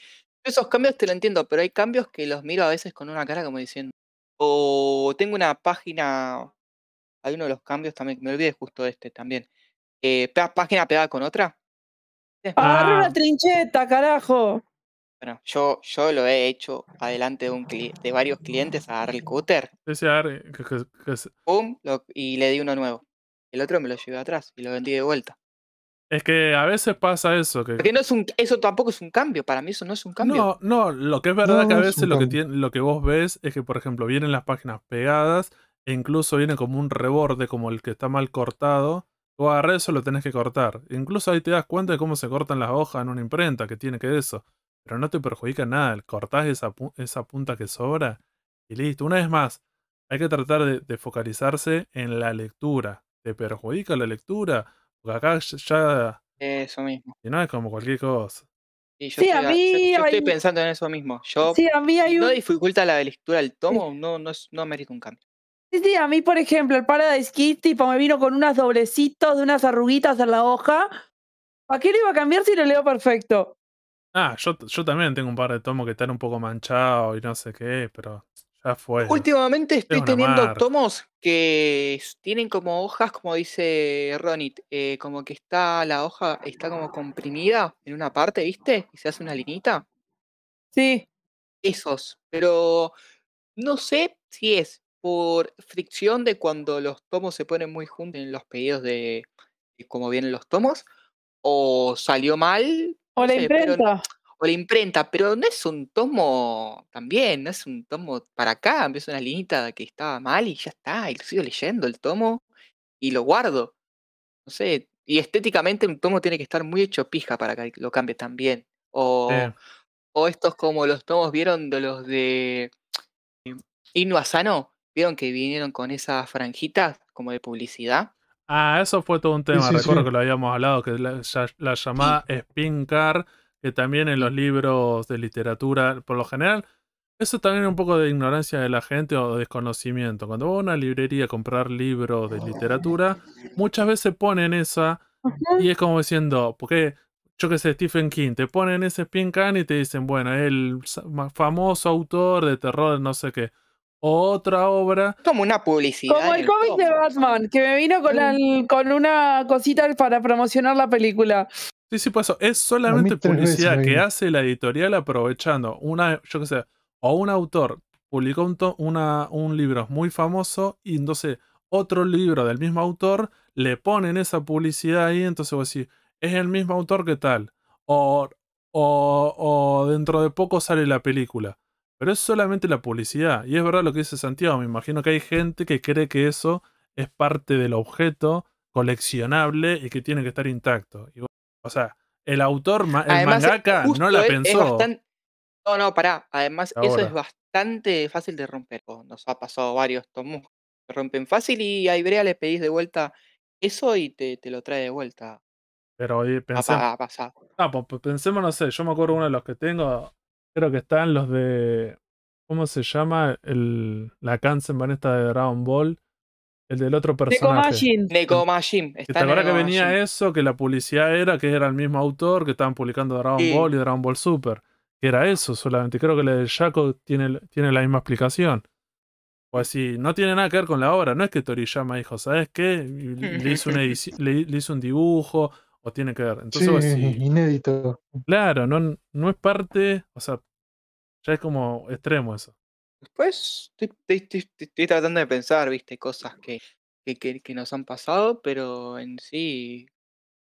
Speaker 2: Esos cambios te lo entiendo, pero hay cambios que los miro a veces con una cara como diciendo. O tengo una página. Hay uno de los cambios también, me olvidé justo de este también. Eh, página pegada con otra.
Speaker 4: Agarré
Speaker 1: Ah.
Speaker 4: una trincheta, carajo.
Speaker 2: Bueno, yo, yo lo he hecho adelante de, un cli- de varios clientes, el cúter,
Speaker 1: Sí, a que- que se-
Speaker 2: pum, lo- y le di uno nuevo. El otro me lo llevé atrás y lo vendí de vuelta.
Speaker 1: Es que a veces pasa eso. Que,
Speaker 2: Porque no es un, eso tampoco es un cambio, para mí eso no es un cambio.
Speaker 1: No, no, lo que es verdad
Speaker 3: No,
Speaker 1: que a veces lo que, tiene, lo que vos ves es que, por ejemplo, vienen las páginas pegadas e incluso viene como un reborde, como el que está mal cortado. Vos agarrás eso, lo tenés que cortar. Incluso ahí te das cuenta de cómo se cortan las hojas en una imprenta, que tiene que eso. Pero no te perjudica nada. Cortás esa, pu- esa punta que sobra y listo. Una vez más, hay que tratar de, de focalizarse en la lectura. ¿Te perjudica la lectura? Porque acá ya-
Speaker 2: Eso mismo.
Speaker 1: si no es como cualquier cosa.
Speaker 2: Sí, yo,
Speaker 4: Sí,
Speaker 2: estoy,
Speaker 4: a
Speaker 2: a- yo-
Speaker 4: mí
Speaker 2: yo estoy pensando en eso mismo. Yo,
Speaker 4: Sí, a mí hay
Speaker 2: no
Speaker 4: un.
Speaker 2: dificulta la lectura del tomo, no, no, es- no merita un cambio.
Speaker 4: Sí, sí, a mí, por ejemplo, el Paradise Kid, tipo, me vino con unos doblecitos de unas arruguitas en la hoja. ¿Para qué lo iba a cambiar si lo leo perfecto?
Speaker 1: Ah, yo, yo también tengo un par de tomos que están un poco manchados y no sé qué, pero ya fue.
Speaker 2: Últimamente estoy teniendo tomos que tienen como hojas, como dice Ronit, eh, como que está la hoja, está como comprimida en una parte, ¿viste? Y se hace una linita.
Speaker 4: Sí.
Speaker 2: Esos, pero no sé si es por fricción de cuando los tomos se ponen muy juntos en los pedidos de, de cómo vienen los tomos, o salió mal,
Speaker 4: O
Speaker 2: no
Speaker 4: la
Speaker 2: sé,
Speaker 4: imprenta.
Speaker 2: O la imprenta, pero no es un tomo también, no es un tomo para acá, es una linita que estaba mal y ya está, y lo sigo leyendo el tomo y lo guardo. No sé, y estéticamente un tomo tiene que estar muy hecho pija para que lo cambie también. O,
Speaker 1: Sí.
Speaker 2: o estos como los tomos, ¿vieron de los de eh, Inu Asano? ¿Vieron que vinieron con esas franjitas como de publicidad?
Speaker 1: Ah, eso fue todo un tema,
Speaker 3: sí,
Speaker 1: recuerdo que lo habíamos hablado, que la, la llamada spin car, que también en los libros de literatura, por lo general, eso también es un poco de ignorancia de la gente o desconocimiento. Cuando vas a una librería a comprar libros de literatura, muchas veces ponen esa y es como diciendo, porque yo que sé, Stephen King, te ponen ese spin can y te dicen, bueno, el famoso autor de terror, no sé qué. Otra obra
Speaker 2: Como una publicidad.
Speaker 4: Como el cómic de. Batman, que me vino con, el- con una cosita para promocionar la película.
Speaker 1: Sí, sí, pues eso. Es solamente
Speaker 3: veces
Speaker 1: publicidad que hace la editorial aprovechando una, yo qué sé, o un autor publicó un, una- un libro muy famoso y entonces otro libro del mismo autor le ponen esa publicidad ahí, entonces vos decís, es el mismo autor que tal. O, o, o dentro de poco sale la película. Pero es solamente la publicidad. Y es verdad lo que dice Santiago. Me imagino que hay gente que cree que eso es parte del objeto coleccionable y que tiene que estar intacto. Y o sea, el autor, el
Speaker 2: Además,
Speaker 1: mangaka,
Speaker 2: justo
Speaker 1: no la pensó.
Speaker 2: No, no, pará. Además, eso es bastante fácil de romper. Nos ha pasado varios tomos que rompen fácil y a Ibrea le pedís de vuelta eso y te, te lo trae de vuelta.
Speaker 1: Pero
Speaker 2: ha pasado.
Speaker 1: ah, pues, pues, pensemos, no sé, yo me acuerdo uno de los que tengo, creo que están los de, ¿cómo se llama? El, la Kansenban esta de Dragon Ball, el del otro personaje.
Speaker 2: Nekomajin.
Speaker 1: ¿Te acuerdas que venía eso? Que la publicidad era que era el mismo autor, que estaban publicando Dragon
Speaker 2: Sí.
Speaker 1: Ball y Dragon Ball Super. Que era eso solamente. Creo que la del Shaco tiene, tiene la misma explicación. Pues sí, no tiene nada que ver con la obra. No es que Toriyama dijo, ¿sabes qué? <laughs> Y Le hizo, una edici- le, le hizo un dibujo o tiene que ver. Entonces,
Speaker 3: Sí,
Speaker 1: pues, sí,
Speaker 3: inédito.
Speaker 1: claro, no, no es parte, o sea, ya es como extremo eso.
Speaker 2: Después estoy, estoy- estoy- estoy- estoy tratando de pensar, viste, cosas que, que, que- que nos han pasado, pero en sí.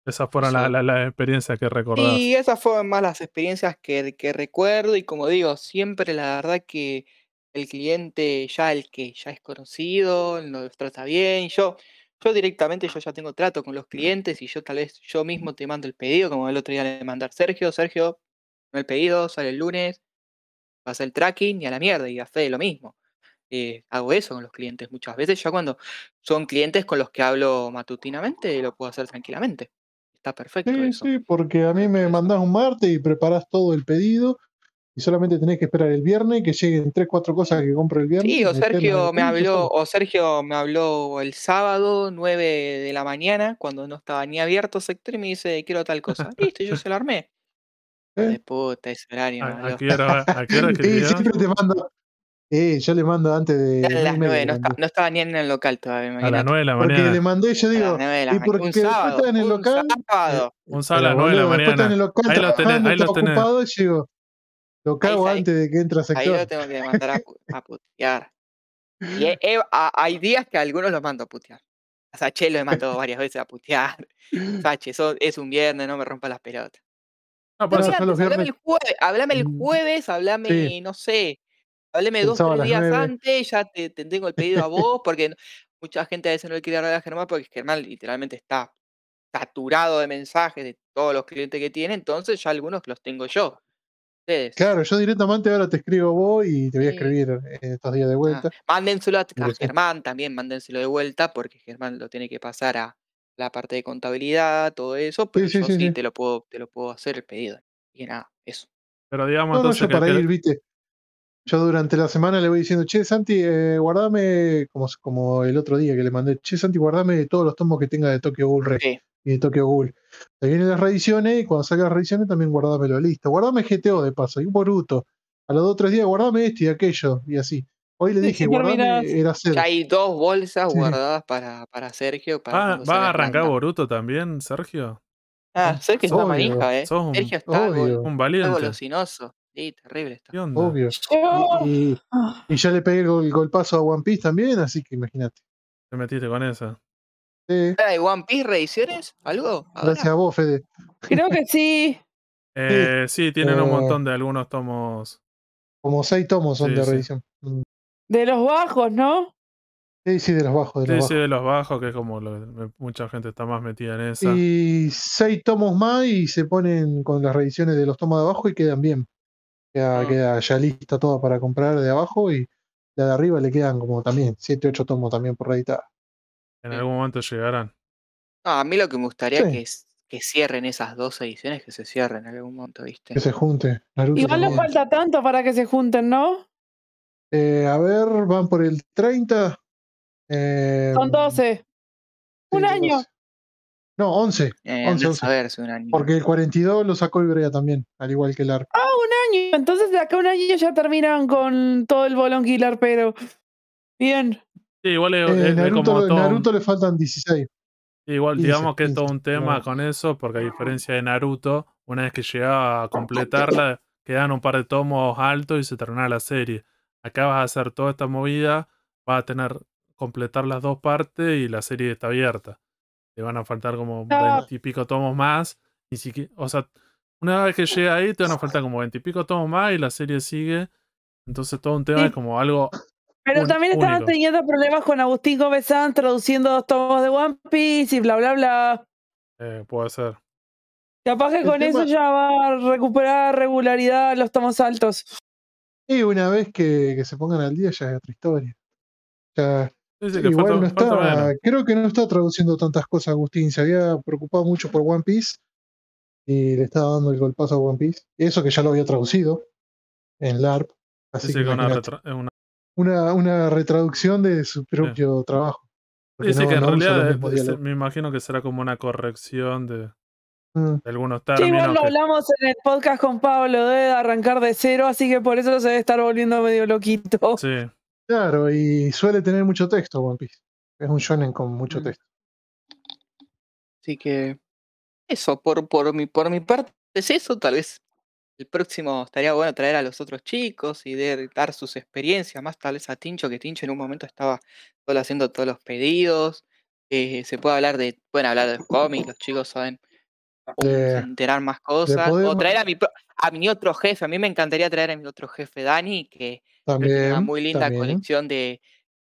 Speaker 1: Esas fueron las la, la experiencias que recordás.
Speaker 2: Y esas fueron más las experiencias que, que recuerdo y como digo, siempre la verdad que el cliente ya el que ya es conocido, nos trata bien, yo, yo directamente yo ya tengo trato con los clientes y yo tal vez yo mismo te mando el pedido, como el otro día le mandé a Sergio, Sergio, el pedido, sale el lunes, pasa el tracking y a la mierda, y a Fede lo mismo. eh, hago eso con los clientes muchas veces. Ya cuando son clientes con los que hablo matutinamente, lo puedo hacer tranquilamente. Está perfecto
Speaker 3: Sí,
Speaker 2: eso.
Speaker 3: sí, porque a mí me mandás un martes y preparás todo el pedido y solamente tenés que esperar el viernes que lleguen tres, cuatro cosas que compro el viernes.
Speaker 2: Sí, o Sergio me habló, o Sergio me habló el sábado, 9 de la mañana, cuando no estaba ni abierto sector, y me dice, quiero tal cosa. Listo, yo se lo armé.
Speaker 3: ¿Eh?
Speaker 2: De puta, ese horario
Speaker 1: ¿A, a qué hora, a qué hora <laughs>
Speaker 3: Y
Speaker 1: escribió?
Speaker 3: siempre te mando. Eh, yo le mando antes de <laughs> nueve y
Speaker 2: las
Speaker 3: media
Speaker 2: 9,
Speaker 3: le
Speaker 2: no, estaba ni en el local todavía,
Speaker 1: A las. 9 de la
Speaker 3: Porque le
Speaker 1: mañana.
Speaker 3: mandé, yo
Speaker 2: A las
Speaker 3: digo,
Speaker 2: 9 de la
Speaker 3: y
Speaker 2: mañana.
Speaker 3: porque
Speaker 2: Un sábado,
Speaker 3: en el
Speaker 2: un
Speaker 3: local, eh,
Speaker 2: sábado.
Speaker 1: Un sábado a las 9 de la
Speaker 3: estás en el
Speaker 1: mañana.
Speaker 3: local
Speaker 1: Ahí lo tenés, ahí lo
Speaker 3: estás
Speaker 1: tenés.
Speaker 3: ocupado, y digo, lo cago antes de que entre a
Speaker 2: ahí lo
Speaker 3: sector.
Speaker 2: tengo que mandar a, pu- <laughs> a putear. Y he- he- a- hay días que a algunos los mando a putear. A Sache lo he mandado varias veces a putear. Sache, eso es un viernes, no me rompa las pelotas.
Speaker 1: No,
Speaker 2: hablame el jueves, hablame el jueves, hablame,
Speaker 3: Sí,
Speaker 2: no sé, hablame dos, tres días antes, ya te, te tengo el pedido a <laughs> vos, porque mucha gente a veces no le quiere hablar a Germán porque Germán literalmente está saturado de mensajes de todos los clientes que tiene, entonces ya algunos los tengo yo. Ustedes.
Speaker 3: Claro, yo directamente ahora te escribo vos y te voy a escribir estos días de
Speaker 2: Ah,
Speaker 3: vuelta.
Speaker 2: mándenselo a, a. Germán también, mándenselo de vuelta, porque Germán lo tiene que pasar a la parte de contabilidad, todo eso, pero
Speaker 3: Sí, sí,
Speaker 2: yo
Speaker 3: sí,
Speaker 2: sí
Speaker 3: sí.
Speaker 2: te lo puedo, te lo puedo hacer el pedido. Y nada, eso.
Speaker 1: pero digamos
Speaker 3: No, no,
Speaker 1: entonces
Speaker 3: yo
Speaker 1: que
Speaker 3: para ir, viste. Yo durante la semana le voy diciendo, che, Santi, eh, guardame, como, como el otro día que le mandé, che, Santi, guardame todos los tomos que tenga de Tokyo Ghoul Re y de Tokyo Ghoul. Se vienen las reediciones y cuando salgan las reediciones también guardámelo, listo. Guardame GTO de paso, y un Boruto. A los dos o tres días guardame este y aquello, y así. Hoy le
Speaker 4: Sí,
Speaker 3: dije,
Speaker 4: sí,
Speaker 3: guardame, era.
Speaker 2: Ya hay dos bolsas
Speaker 3: Sí.
Speaker 2: guardadas para, para Sergio. Para
Speaker 1: ¿Va,
Speaker 2: cuando
Speaker 1: va a arrancar
Speaker 2: Hermanda.
Speaker 1: Boruto también, Sergio?
Speaker 2: Ah, Sergio está
Speaker 3: Obvio.
Speaker 2: manija, ¿eh?
Speaker 1: Sos un,
Speaker 2: Sergio está,
Speaker 3: Obvio,
Speaker 1: un
Speaker 2: está
Speaker 1: valiente.
Speaker 2: golosinoso. Sí, terrible está.
Speaker 1: ¿Qué onda?
Speaker 3: obvio.
Speaker 4: Yo-
Speaker 3: Y, y- y ya le pegué el gol- golpazo a One Piece también, así que imagínate.
Speaker 1: Te metiste con esa.
Speaker 3: Sí,
Speaker 2: ¿Hay One Piece reediciones? ¿Algo?
Speaker 3: gracias a vos, Fede.
Speaker 4: Creo que <laughs> sí.
Speaker 1: Eh, sí, tienen un
Speaker 3: Eh,
Speaker 1: montón de algunos tomos.
Speaker 3: Como seis tomos son
Speaker 1: Sí,
Speaker 3: de
Speaker 1: sí.
Speaker 3: reedición.
Speaker 4: De los bajos, ¿no?
Speaker 3: Sí, sí, de los bajos, de
Speaker 1: Sí,
Speaker 3: los
Speaker 1: sí,
Speaker 3: bajos.
Speaker 1: de los bajos, que es como lo- me- mucha gente está más metida en esa.
Speaker 3: Y seis tomos más y se ponen con las reediciones de los tomos de abajo y quedan bien. Queda,
Speaker 2: Mm.
Speaker 3: queda ya lista toda para comprar de abajo y la de arriba le quedan como también, siete, ocho tomos también por reeditar.
Speaker 1: En
Speaker 2: Sí.
Speaker 1: algún momento llegarán.
Speaker 2: No, a mí lo que me gustaría
Speaker 3: Sí.
Speaker 2: que, es- que cierren esas dos ediciones, que se cierren en algún momento, ¿viste?
Speaker 3: Que se junte. Naruto
Speaker 4: Igual no falta tanto para que se junten, ¿no?
Speaker 3: Eh, a ver, van por el 30. eh,
Speaker 4: Son 12. Un año.
Speaker 3: 12. No, 11.
Speaker 2: Eh,
Speaker 3: 11,
Speaker 2: andá a
Speaker 3: 11.
Speaker 2: saber si un año.
Speaker 3: Porque el 42 lo sacó Ibrea también, al igual que el ARP.
Speaker 4: Ah, un año. Entonces de acá a un año ya terminan con todo el bolón killer, pero. Bien.
Speaker 1: Sí, igual es,
Speaker 3: Eh,
Speaker 1: es-
Speaker 3: Naruto,
Speaker 1: como todo. un-
Speaker 3: Naruto le faltan 16.
Speaker 1: sí, igual
Speaker 3: 15,
Speaker 1: digamos que es todo
Speaker 3: 15,
Speaker 1: un tema
Speaker 3: claro.
Speaker 1: con eso, porque a diferencia de Naruto, una vez que llegaba a completarla, quedan un par de tomos altos y se termina la serie. Acá vas a hacer toda esta movida, vas a tener completar las dos partes y la serie está abierta. Te van a faltar como veintipico tomos más. Ni siquiera, o sea, una vez que llega ahí, te van a <laughs> faltar como veintipico tomos más y la serie sigue. Entonces todo un tema
Speaker 4: Sí.
Speaker 1: es como algo
Speaker 4: Pero
Speaker 1: Un-
Speaker 4: también estaban
Speaker 1: único.
Speaker 4: teniendo problemas con Agustín Gómez Sanz traduciendo dos tomos de One Piece y bla, bla, bla.
Speaker 1: eh, puede ser.
Speaker 4: Capaz que
Speaker 3: El
Speaker 4: con eso ya va a recuperar regularidad los tomos altos.
Speaker 3: Y una vez que, que se pongan al día ya es otra historia. Ya,
Speaker 1: que
Speaker 3: igual
Speaker 1: falta-
Speaker 3: no está, creo que no está traduciendo tantas cosas Agustín, se había preocupado mucho por One Piece y le estaba dando el golpazo a One Piece. Eso que ya lo había traducido en LARP. Así que
Speaker 1: que una, retra- una-
Speaker 3: una, una retraducción de su propio trabajo.
Speaker 1: Dice
Speaker 3: no-
Speaker 1: que en
Speaker 3: no
Speaker 1: realidad eh, me imagino que será como una corrección de,
Speaker 3: Mm.
Speaker 1: de algunos
Speaker 4: Sí,
Speaker 1: términos.
Speaker 4: igual lo
Speaker 1: que-
Speaker 4: hablamos en el podcast con Pablo de arrancar de cero, así que por eso se debe estar volviendo medio loquito.
Speaker 1: sí,
Speaker 3: Claro, y suele tener mucho texto One Piece. Es un shonen con mucho
Speaker 2: Mm.
Speaker 3: texto.
Speaker 2: Así que eso, por, por, mi, por mi parte es eso. Tal vez el próximo estaría bueno traer a los otros chicos y de- dar sus experiencias, más tal vez a Tincho, que Tincho en un momento estaba solo haciendo todos los pedidos. eh, se puede hablar de, pueden hablar de cómics, los chicos saben
Speaker 3: De-
Speaker 2: enterar más cosas. O traer a mi, pro- a mi otro jefe, a mí me encantaría traer a mi otro jefe, Dani, que que tiene una
Speaker 3: También.
Speaker 2: muy linda
Speaker 3: también.
Speaker 2: colección de,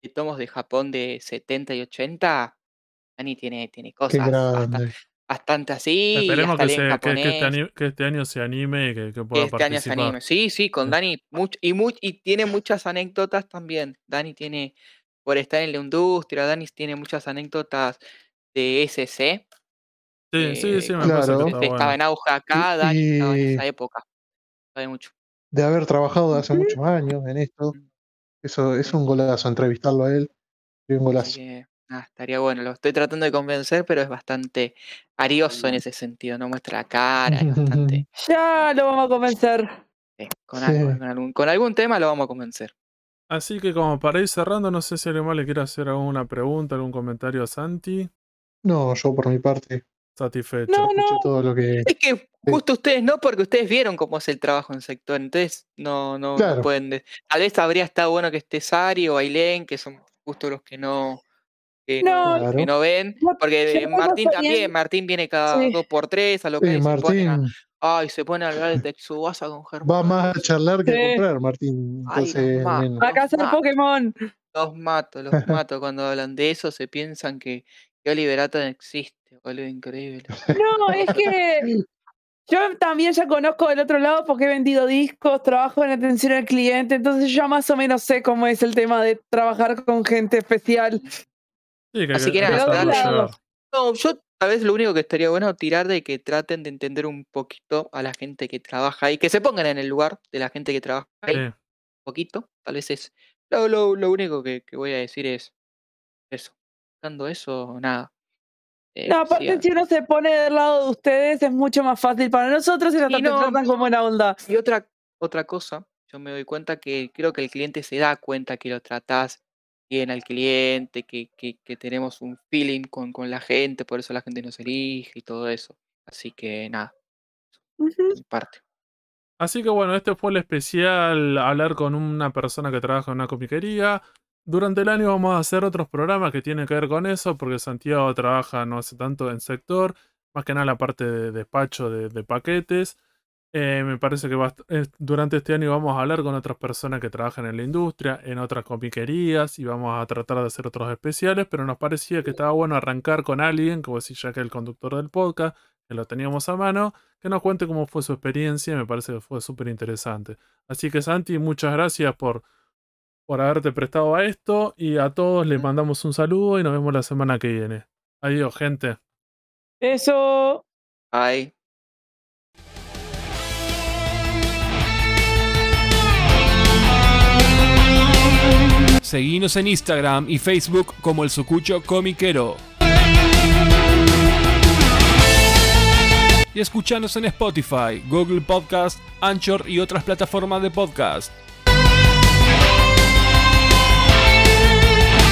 Speaker 2: de tomos de Japón de 70 y 80. Dani tiene, tiene cosas bastante así.
Speaker 1: Esperemos que,
Speaker 2: lee en
Speaker 1: se- que- que este ani- que este año se anime y que, pueda
Speaker 2: este año se
Speaker 1: participar.
Speaker 2: anime. Sí, sí, con
Speaker 1: Sí.
Speaker 2: Dani. much- y, much- y tiene muchas anécdotas también. Dani tiene, por estar en la industria, Dani tiene muchas anécdotas de SC.
Speaker 1: Sí, sí,
Speaker 2: eh,
Speaker 1: sí, me
Speaker 2: cuando
Speaker 1: parece
Speaker 3: Claro.
Speaker 1: que está
Speaker 2: estaba
Speaker 1: bueno.
Speaker 2: en auge acá,
Speaker 3: Y-
Speaker 2: Dani estaba en
Speaker 3: y-
Speaker 2: esa época. Sabe mucho.
Speaker 3: de haber trabajado de hace muchos años en esto.
Speaker 2: Mm.
Speaker 3: Eso es un golazo, entrevistarlo a él. Es un golazo.
Speaker 2: que, nada, estaría bueno. Lo estoy tratando de convencer, pero es bastante arioso en ese sentido. No muestra la cara, es bastante. <laughs>
Speaker 4: Ya lo vamos a convencer.
Speaker 2: eh, con, algo,
Speaker 3: Sí.
Speaker 2: con, algún, con algún tema lo vamos a convencer.
Speaker 1: Así que como para ir cerrando, no sé si alguien más le quiere hacer alguna pregunta, algún comentario a Santi.
Speaker 3: No, yo por mi parte
Speaker 1: Satisfecho.
Speaker 4: No, no.
Speaker 3: todo lo que.
Speaker 2: Es que justo ustedes no, porque ustedes vieron cómo es el trabajo en sector, entonces no, no, pueden. de- Tal vez habría estado bueno que esté Sari o Ailén, que son justo los que no, que
Speaker 4: No,
Speaker 2: no, que
Speaker 3: Claro.
Speaker 2: no ven. Porque Martín también, Martín viene cada
Speaker 4: Sí.
Speaker 2: dos por tres a lo que
Speaker 3: Sí,
Speaker 2: se pone a,
Speaker 3: Martín
Speaker 2: ay, se pone a hablar de Texubasa con Germán.
Speaker 3: va más a charlar que
Speaker 4: Sí.
Speaker 3: a comprar, Martín.
Speaker 2: Ay,
Speaker 3: Entonces,
Speaker 2: ma-
Speaker 3: menos.
Speaker 4: A cazar. Pokémon.
Speaker 2: Los mato, los mato cuando hablan de eso, se piensan que, que Oliver Atom existe, boludo, increíble.
Speaker 4: No, es que <laughs> yo también ya conozco del otro lado porque he vendido discos, trabajo en atención al cliente, entonces ya más o menos sé cómo es el tema de trabajar con gente especial.
Speaker 1: Sí, que,
Speaker 2: Así que
Speaker 1: hay
Speaker 2: nada. No, yo tal vez lo único que estaría bueno tirar de que traten de entender un poquito a la gente que trabaja ahí, que se pongan en el lugar de la gente que trabaja ahí,
Speaker 1: Sí.
Speaker 2: un poquito, tal vez es lo, lo, lo único que, que voy a decir es eso. Dando eso, nada. Eh,
Speaker 4: No, aparte si uno se pone del lado de ustedes es mucho más fácil para nosotros y
Speaker 2: Y no-
Speaker 4: tratan con buena onda.
Speaker 2: Y otra, otra cosa, yo me doy cuenta que creo que el cliente se da cuenta que lo tratás bien al cliente, que, que, que tenemos un feeling con, con la gente, por eso la gente nos elige y todo eso. Así que nada, mi parte.
Speaker 1: Así que bueno, este fue el especial hablar con una persona que trabaja en una comiquería. Durante el año vamos a hacer otros programas que tienen que ver con eso, porque Santiago trabaja no hace tanto en sector, más que nada la parte de despacho de, paquetes. Eh, me parece que eh, durante este año vamos a hablar con otras personas que trabajan en la industria, en otras comiquerías, y vamos a tratar de hacer otros especiales, pero nos parecía que estaba bueno arrancar con alguien, como decía ya que el conductor del podcast, que lo teníamos a mano, que nos cuente cómo fue su experiencia, me parece que fue súper interesante. Así que Santi, muchas gracias por, por haberte prestado a esto, y a todos les mandamos un saludo y nos vemos la semana que viene. Adiós, gente.
Speaker 4: Eso.
Speaker 2: Ay.
Speaker 5: Seguinos en Instagram y Facebook como el Sucucho Comiquero. Y escuchanos en Spotify, Google Podcast, Anchor y otras plataformas de podcast.